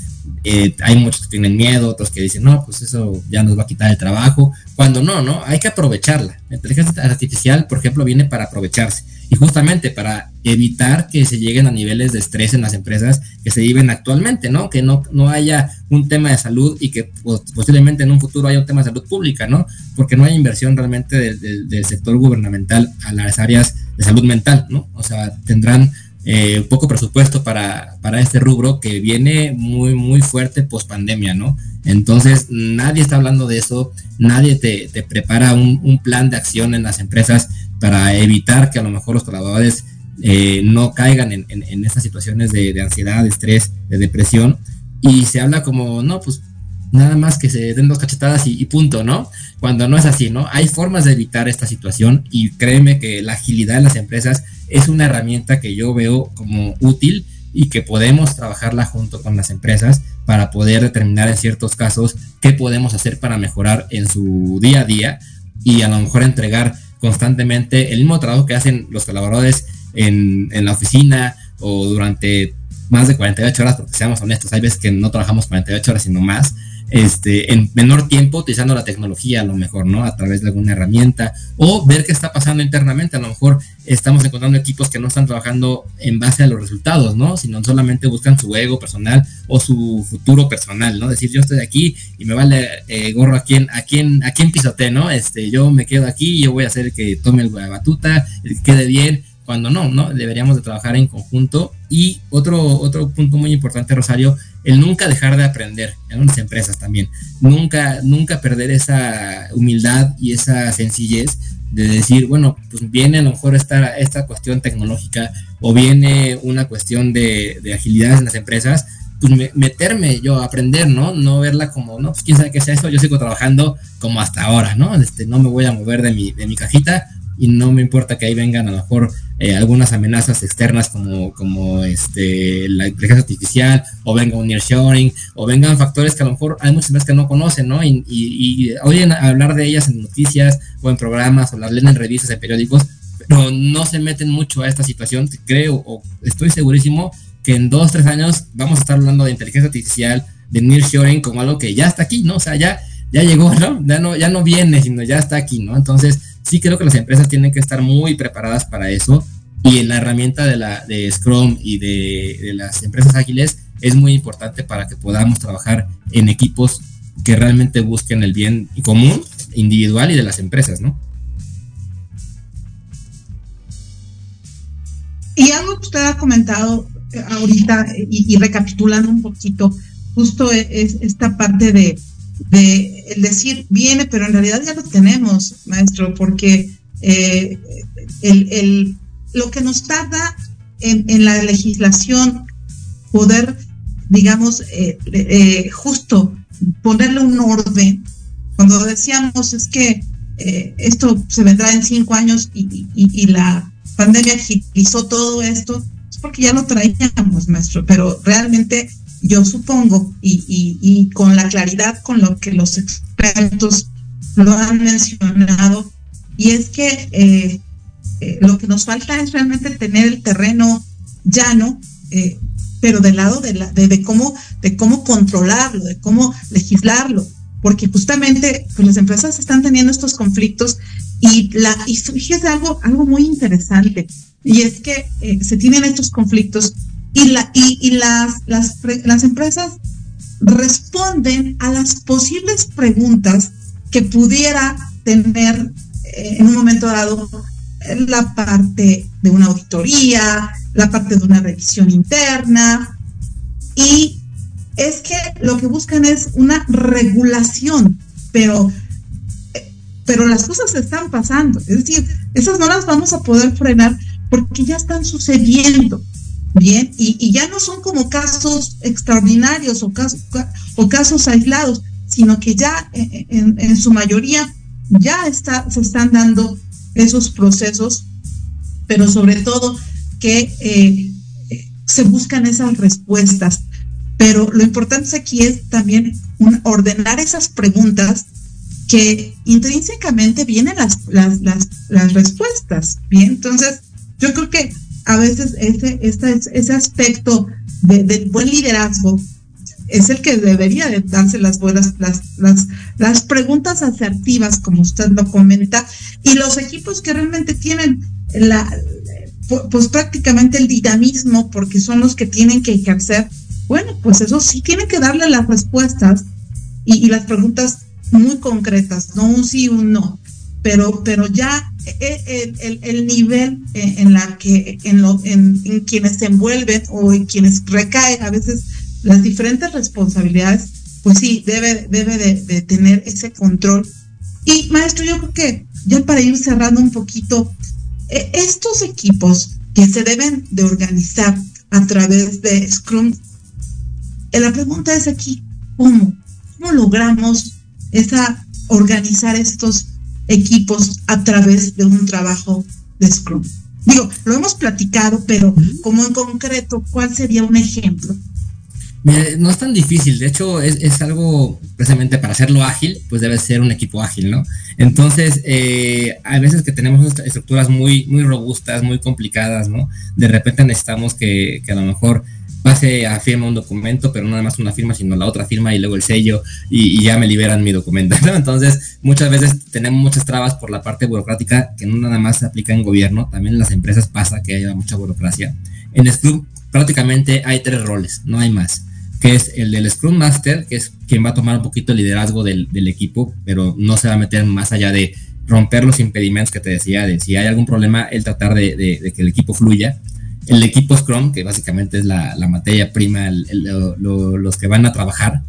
Eh, hay muchos que tienen miedo, otros que dicen, no, pues eso ya nos va a quitar el trabajo, cuando no, ¿no? Hay que aprovecharla. La inteligencia artificial, por ejemplo, viene para aprovecharse y justamente para evitar que se lleguen a niveles de estrés en las empresas que se viven actualmente, ¿no? Que no, no haya un tema de salud y que posiblemente en un futuro haya un tema de salud pública, ¿no? Porque no hay inversión realmente del sector gubernamental a las áreas de salud mental, ¿no? O sea, tendrán eh, poco presupuesto para, para este rubro que viene muy, muy fuerte post pandemia, ¿no? Entonces, nadie está hablando de eso, nadie te, te prepara un, un, plan de acción en las empresas para evitar que a lo mejor los trabajadores eh, no caigan en, en, estas situaciones de, de, ansiedad, de estrés, de depresión. Y se habla como, no, pues nada más que se den dos cachetadas y, punto, ¿no? Cuando no es así, ¿no? Hay formas de evitar esta situación y créeme que la agilidad en las empresas es una herramienta que yo veo como útil y que podemos trabajarla junto con las empresas para poder determinar en ciertos casos qué podemos hacer para mejorar en su día a día y a lo mejor entregar constantemente el mismo trabajo que hacen los colaboradores en la oficina o durante más de 48 horas, porque seamos honestos, hay veces que no trabajamos 48 horas, sino más, este, en menor tiempo utilizando la tecnología a lo mejor, ¿no? A través de alguna herramienta o ver qué está pasando internamente. A lo mejor estamos encontrando equipos que no están trabajando en base a los resultados, ¿no? Sino solamente buscan su ego personal o su futuro personal, ¿no? Decir, yo estoy aquí y me vale eh, gorro a quien, a quien, a quien pisote, ¿no? Este, yo me quedo aquí yo voy a hacer que tome el batuta, el que quede bien, cuando no, ¿no? Deberíamos de trabajar en conjunto. Y otro, otro punto muy importante, Rosario, el nunca dejar de aprender en unas empresas también. Nunca, nunca perder esa humildad y esa sencillez de decir, bueno, pues viene a lo mejor esta, esta cuestión tecnológica o viene una cuestión de, de agilidad en las empresas, pues me, meterme yo a aprender, ¿no? No verla como, no, pues quién sabe qué sea eso, yo sigo trabajando como hasta ahora, ¿no? Este, no me voy a mover de mi, de mi cajita y no me importa que ahí vengan a lo mejor eh, algunas amenazas externas como, como este, la inteligencia artificial, o venga un nearshoring, o vengan factores que a lo mejor hay muchas veces que no conocen, ¿no? Y, y, oyen hablar de ellas en noticias o en programas o las leen en revistas, en periódicos, pero no se meten mucho a esta situación. Creo o estoy segurísimo que en dos, tres años vamos a estar hablando de inteligencia artificial, de nearshoring como algo que ya está aquí, ¿no? O sea, ya, ya llegó, ¿no? Ya no, ya no viene, sino ya está aquí, ¿no? Entonces, sí creo que las empresas tienen que estar muy preparadas para eso y en la herramienta de, la, de Scrum y de, de, las empresas ágiles es muy importante para que podamos trabajar en equipos que realmente busquen el bien común, individual y de las empresas, ¿no? Y algo que usted ha comentado ahorita y, y recapitulando un poquito, justo es esta parte de, de el decir viene, pero en realidad ya lo tenemos, maestro, porque eh, el, el, lo que nos tarda en, en la legislación poder, digamos, eh, eh, justo ponerle un orden, cuando decíamos es que esto se vendrá en cinco años y, y, y la pandemia agilizó todo esto, es porque ya lo traíamos, maestro, pero realmente yo supongo, y, y, con la claridad con lo que los expertos lo han mencionado, y es que eh, eh, lo que nos falta es realmente tener el terreno llano, eh, pero del lado de, la, de, cómo, de cómo controlarlo, de cómo legislarlo, porque justamente pues, las empresas están teniendo estos conflictos y, la, y fíjese algo, algo muy interesante, y es que eh, se tienen estos conflictos y, la, y, y las, las, las empresas responden a las posibles preguntas que pudiera tener eh, en un momento dado la parte de una auditoría, la parte de una revisión interna. Y es que lo que buscan es una regulación, pero, pero las cosas están pasando. Es decir, esas no las vamos a poder frenar porque ya están sucediendo. Bien, y, ya no son como casos extraordinarios o casos, o casos aislados, sino que ya en, su mayoría ya está, se están dando esos procesos, pero sobre todo que eh, se buscan esas respuestas. Pero lo importante aquí es también ordenar esas preguntas que intrínsecamente vienen las, las, las, respuestas. Bien, entonces yo creo que a veces ese, ese aspecto del buen liderazgo es el que debería de darse las buenas, las, las, las preguntas asertivas, como usted lo comenta, y los equipos que realmente tienen la, pues prácticamente el dinamismo, porque son los que tienen que ejercer, bueno, pues eso sí, tienen que darle las respuestas y, las preguntas muy concretas, no un sí, un no, pero, pero ya el, el, el nivel en, la que, en, lo, en, en quienes se envuelven o en quienes recae a veces las diferentes responsabilidades, pues sí, debe, debe de, tener ese control. Y maestro, yo creo que ya para ir cerrando un poquito, eh, estos equipos que se deben de organizar a través de Scrum, eh, la pregunta es aquí, ¿cómo? ¿Cómo logramos esa, organizar estos equipos a través de un trabajo de Scrum? Digo, lo hemos platicado, pero como en concreto, ¿cuál sería un ejemplo? no es tan difícil, de hecho es, algo precisamente para hacerlo ágil, pues debe ser un equipo ágil, ¿no? Entonces, eh, hay veces que tenemos estructuras muy, muy robustas, muy complicadas, ¿no? De repente necesitamos que, a lo mejor pase a firma un documento, pero no nada más una firma, sino la otra firma y luego el sello y, ya me liberan mi documento. ¿no? Entonces, muchas veces tenemos muchas trabas por la parte burocrática que no nada más se aplica en gobierno, también en las empresas pasa que haya mucha burocracia. En Scrum prácticamente hay tres roles, no hay más que es el del Scrum Master, que es quien va a tomar un poquito el liderazgo del, equipo, pero no se va a meter más allá de romper los impedimentos que te decía, de si hay algún problema, el tratar de, que el equipo fluya. El equipo Scrum, que básicamente es la, materia prima, los que van a trabajar.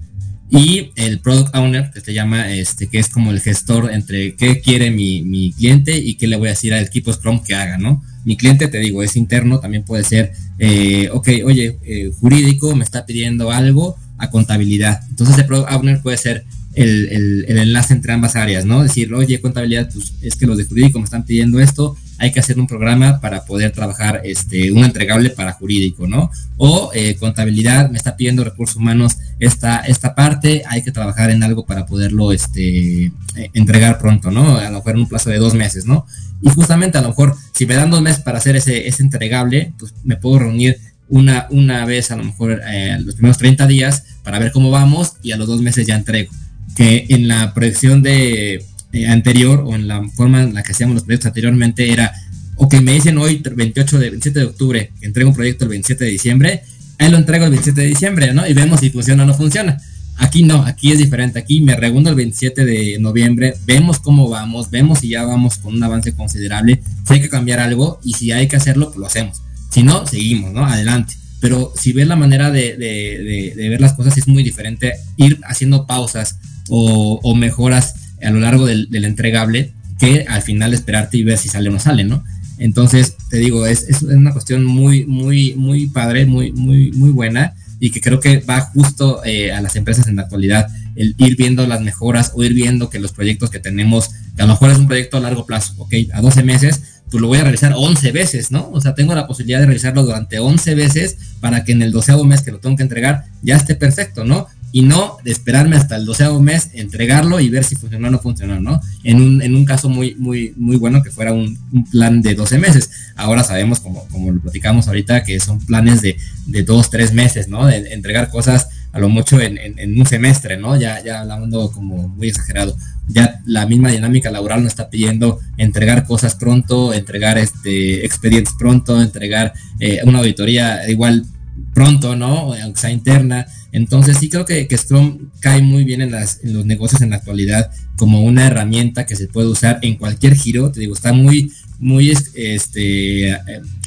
Y el Product Owner, que se llama, este, que es como el gestor entre qué quiere mi, mi cliente y qué le voy a decir al equipo Scrum que haga, ¿no? Mi cliente, te digo, es interno, también puede ser, eh, ok, oye, eh, jurídico me está pidiendo algo a contabilidad. Entonces el Product Owner puede ser el, enlace entre ambas áreas, ¿no? Decir, oye, contabilidad, pues es que los de jurídico me están pidiendo esto, hay que hacer un programa para poder trabajar este, un entregable para jurídico, ¿no? O eh, contabilidad me está pidiendo recursos humanos esta, esta parte, hay que trabajar en algo para poderlo este, entregar pronto, ¿no? A lo mejor en un plazo de dos meses, ¿no? Y justamente a lo mejor, si me dan dos meses para hacer ese, ese entregable, pues me puedo reunir una, una vez a lo mejor eh, los primeros 30 días para ver cómo vamos y a los dos meses ya entrego. Que en la proyección de eh, anterior o en la forma en la que hacíamos los proyectos anteriormente era, o que me dicen hoy 28 de, 27 de octubre, entrego un proyecto el 27 de diciembre, ahí lo entrego el 27 de diciembre, ¿no? Y vemos si funciona o no funciona. Aquí no, aquí es diferente. Aquí me reúno el 27 de noviembre, vemos cómo vamos, vemos si ya vamos con un avance considerable, si hay que cambiar algo y si hay que hacerlo, pues lo hacemos. Si no, seguimos, ¿no? Adelante. Pero si ves la manera de, ver las cosas es muy diferente ir haciendo pausas o, mejoras a lo largo del, entregable que al final esperarte y ver si sale o no sale, ¿no? Entonces, te digo, es, una cuestión muy, muy, muy padre, muy, muy, muy buena y que creo que va justo eh, a las empresas en la actualidad, el ir viendo las mejoras o ir viendo que los proyectos que tenemos, que a lo mejor es un proyecto a largo plazo, ok, a 12 meses, pues lo voy a realizar 11 veces, ¿no? O sea, tengo la posibilidad de realizarlo durante 11 veces para que en el doceavo mes que lo tengo que entregar ya esté perfecto, ¿no? Y no de esperarme hasta el doceavo mes, entregarlo y ver si funcionó o no funcionó, ¿no? En un, en un caso muy, muy, muy bueno que fuera un, plan de 12 meses. Ahora sabemos, como, como lo platicamos ahorita, que son planes de, de dos, tres meses, ¿no? De entregar cosas a lo mucho en, un semestre, ¿no? Ya, ya hablando como muy exagerado. Ya la misma dinámica laboral nos está pidiendo entregar cosas pronto, entregar este expedientes pronto, entregar eh, una auditoría igual pronto, ¿no? Aunque sea interna. Entonces sí creo que, que Scrum cae muy bien en, las, en los negocios en la actualidad como una herramienta que se puede usar en cualquier giro. Te digo, está muy, muy este, eh,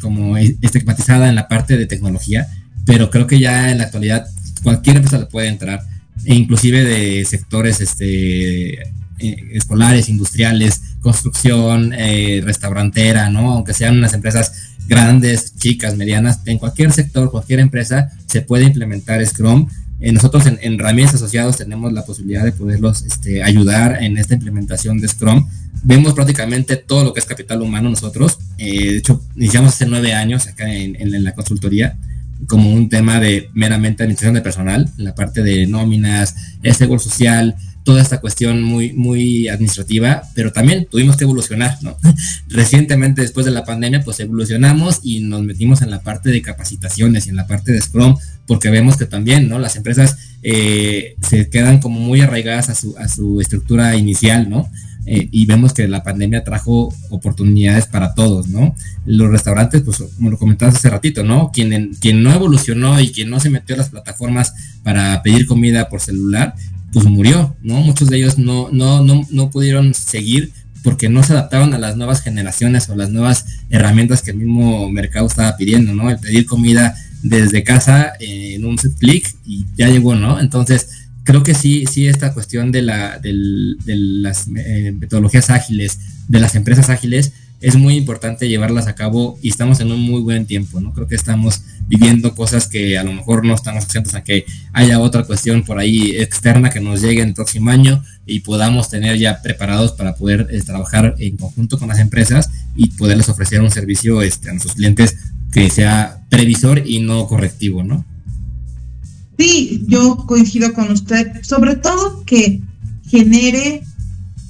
como estigmatizada en la parte de tecnología, pero creo que ya en la actualidad cualquier empresa le puede entrar, e inclusive de sectores este, eh, escolares, industriales, construcción, eh, restaurantera, ¿no? Aunque sean unas empresas grandes, chicas, medianas, en cualquier sector, cualquier empresa se puede implementar Scrum. Eh, nosotros en, en Asociados tenemos la posibilidad de poderlos este, ayudar en esta implementación de Scrum. Vemos prácticamente todo lo que es capital humano nosotros. de hecho, iniciamos hace nueve años acá en, la consultoría como un tema de meramente administración de personal, la parte de nóminas, seguro social, toda esta cuestión muy, muy administrativa, pero también tuvimos que evolucionar, ¿no? *laughs* Recientemente, después de la pandemia, pues evolucionamos y nos metimos en la parte de capacitaciones y en la parte de Scrum, porque vemos que también, ¿no? Las empresas eh, se quedan como muy arraigadas a su, a su estructura inicial, ¿no? Eh, y vemos que la pandemia trajo oportunidades para todos, ¿no? Los restaurantes, pues como lo comentabas hace ratito, ¿no? Quien, quien no evolucionó y quien no se metió a las plataformas para pedir comida por celular, pues murió, ¿no? Muchos de ellos no, no, no, no pudieron seguir porque no se adaptaron a las nuevas generaciones o las nuevas herramientas que el mismo mercado estaba pidiendo, ¿no? El pedir comida desde casa en un clic y ya llegó, ¿no? Entonces, creo que sí, sí esta cuestión de, la, de las eh, metodologías ágiles, de las empresas ágiles, es muy importante llevarlas a cabo y estamos en un muy buen tiempo, ¿no? Creo que estamos viviendo cosas que a lo mejor no estamos atentos a que haya otra cuestión por ahí externa que nos llegue en el próximo año y podamos tener ya preparados para poder eh, trabajar en conjunto con las empresas y poderles ofrecer un servicio este, a nuestros clientes que sea previsor y no correctivo, ¿no? Sí, yo coincido con usted, sobre todo que genere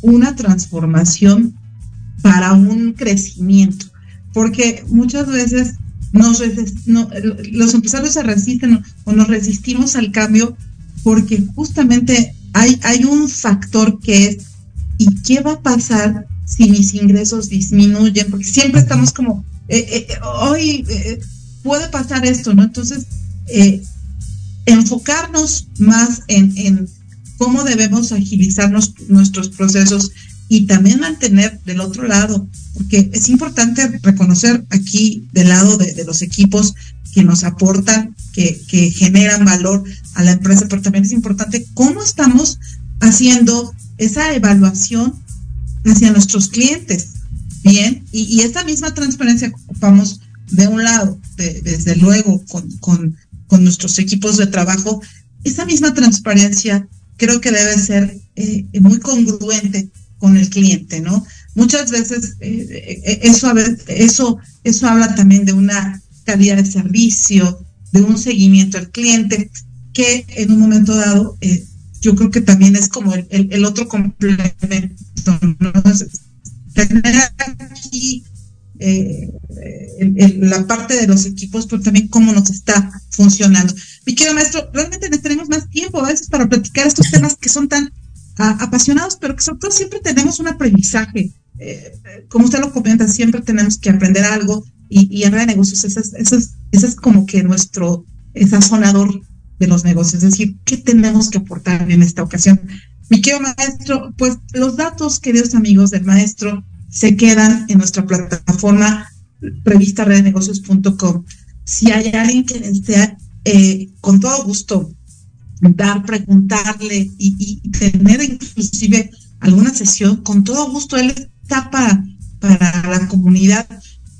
una transformación para un crecimiento, porque muchas veces nos los empresarios se resisten o nos resistimos al cambio porque justamente hay, hay un factor que es, ¿y qué va a pasar si mis ingresos disminuyen? Porque siempre estamos como, eh, eh, hoy eh, puede pasar esto, ¿no? Entonces, enfocarnos más en, cómo debemos agilizar nuestros procesos y también mantener del otro lado, porque es importante reconocer aquí del lado de, los equipos que nos aportan, que, generan valor a la empresa, pero también es importante cómo estamos haciendo esa evaluación hacia nuestros clientes. Bien, y, esta misma transparencia que ocupamos de un lado, desde luego, con, con con nuestros equipos de trabajo, esa misma transparencia creo que debe ser eh, muy congruente con el cliente, ¿no? Muchas veces eh, eh, eso, eso, eso habla también de una calidad de servicio, de un seguimiento al cliente, que en un momento dado yo creo que también es como el, otro complemento, ¿no? Tener aquí eh, la parte de los equipos, pero también cómo nos está funcionando. Mi querido maestro, realmente tenemos más tiempo a veces para platicar estos temas que son tan apasionados, pero que siempre tenemos un aprendizaje. Eh, como usted lo comenta, siempre tenemos que aprender algo y, en de negocios, ese es, es, como que nuestro sazonador de los negocios, es decir, ¿qué tenemos que aportar en esta ocasión? Mi querido maestro, pues los datos, queridos amigos del maestro, se quedan en nuestra plataforma revista rednegocios.com. Si hay alguien que desea, eh, con todo gusto, dar, preguntarle y, tener inclusive alguna sesión, con todo gusto, él está para, para la comunidad,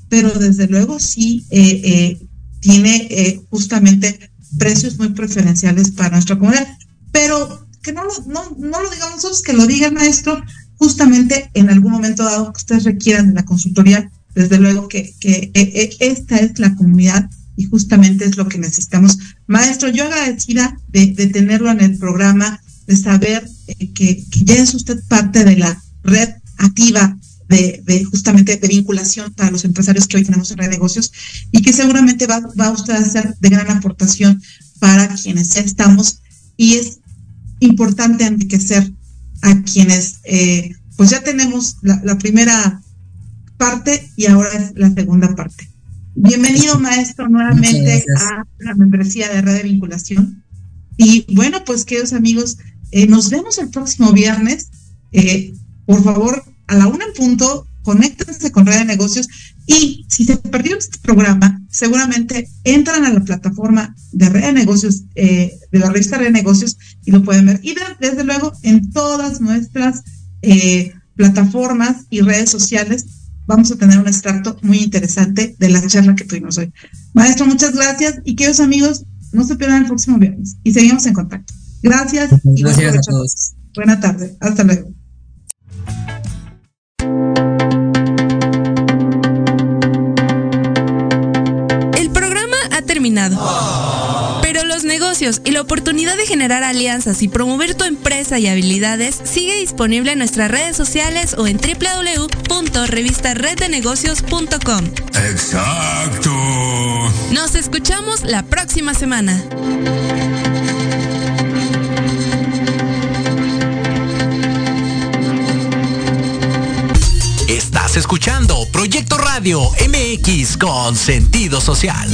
pero desde luego sí eh, eh, tiene justamente precios muy preferenciales para nuestra comunidad. Pero que no lo, no, no lo digamos nosotros, que lo diga el maestro, justamente en algún momento dado que ustedes requieran de la consultoría, desde luego que, eh, eh, esta es la comunidad y justamente es lo que necesitamos. Maestro, yo agradecida de, tenerlo en el programa, de saber eh, que, ya es usted parte de la red activa de, justamente de vinculación para los empresarios que hoy tenemos en Red Negocios y que seguramente va, va usted a ser de gran aportación para quienes ya estamos y es importante enriquecer a quienes eh, pues ya tenemos la, primera parte y ahora es la segunda parte. Bienvenido maestro nuevamente a la membresía de Red de Vinculación. Y bueno, pues queridos amigos, eh, nos vemos el próximo viernes. Eh, por favor, a la una en punto, conéctense con Red de Negocios y si se perdió este programa, seguramente entran a la plataforma de Red de Negocios, eh, de la revista Red de Negocios y lo pueden ver. Y desde luego en todas nuestras eh, plataformas y redes sociales vamos a tener un extracto muy interesante de la charla que tuvimos hoy. Maestro, muchas gracias y queridos amigos, no se pierdan el próximo viernes y seguimos en contacto. Gracias. y gracias a todos. Buena tarde. Hasta luego. Negocios y la oportunidad de generar alianzas y promover tu empresa y habilidades sigue disponible en nuestras redes sociales o en www.revistareddenegocios.com. Exacto. Nos escuchamos la próxima semana. Estás escuchando Proyecto Radio MX con sentido social.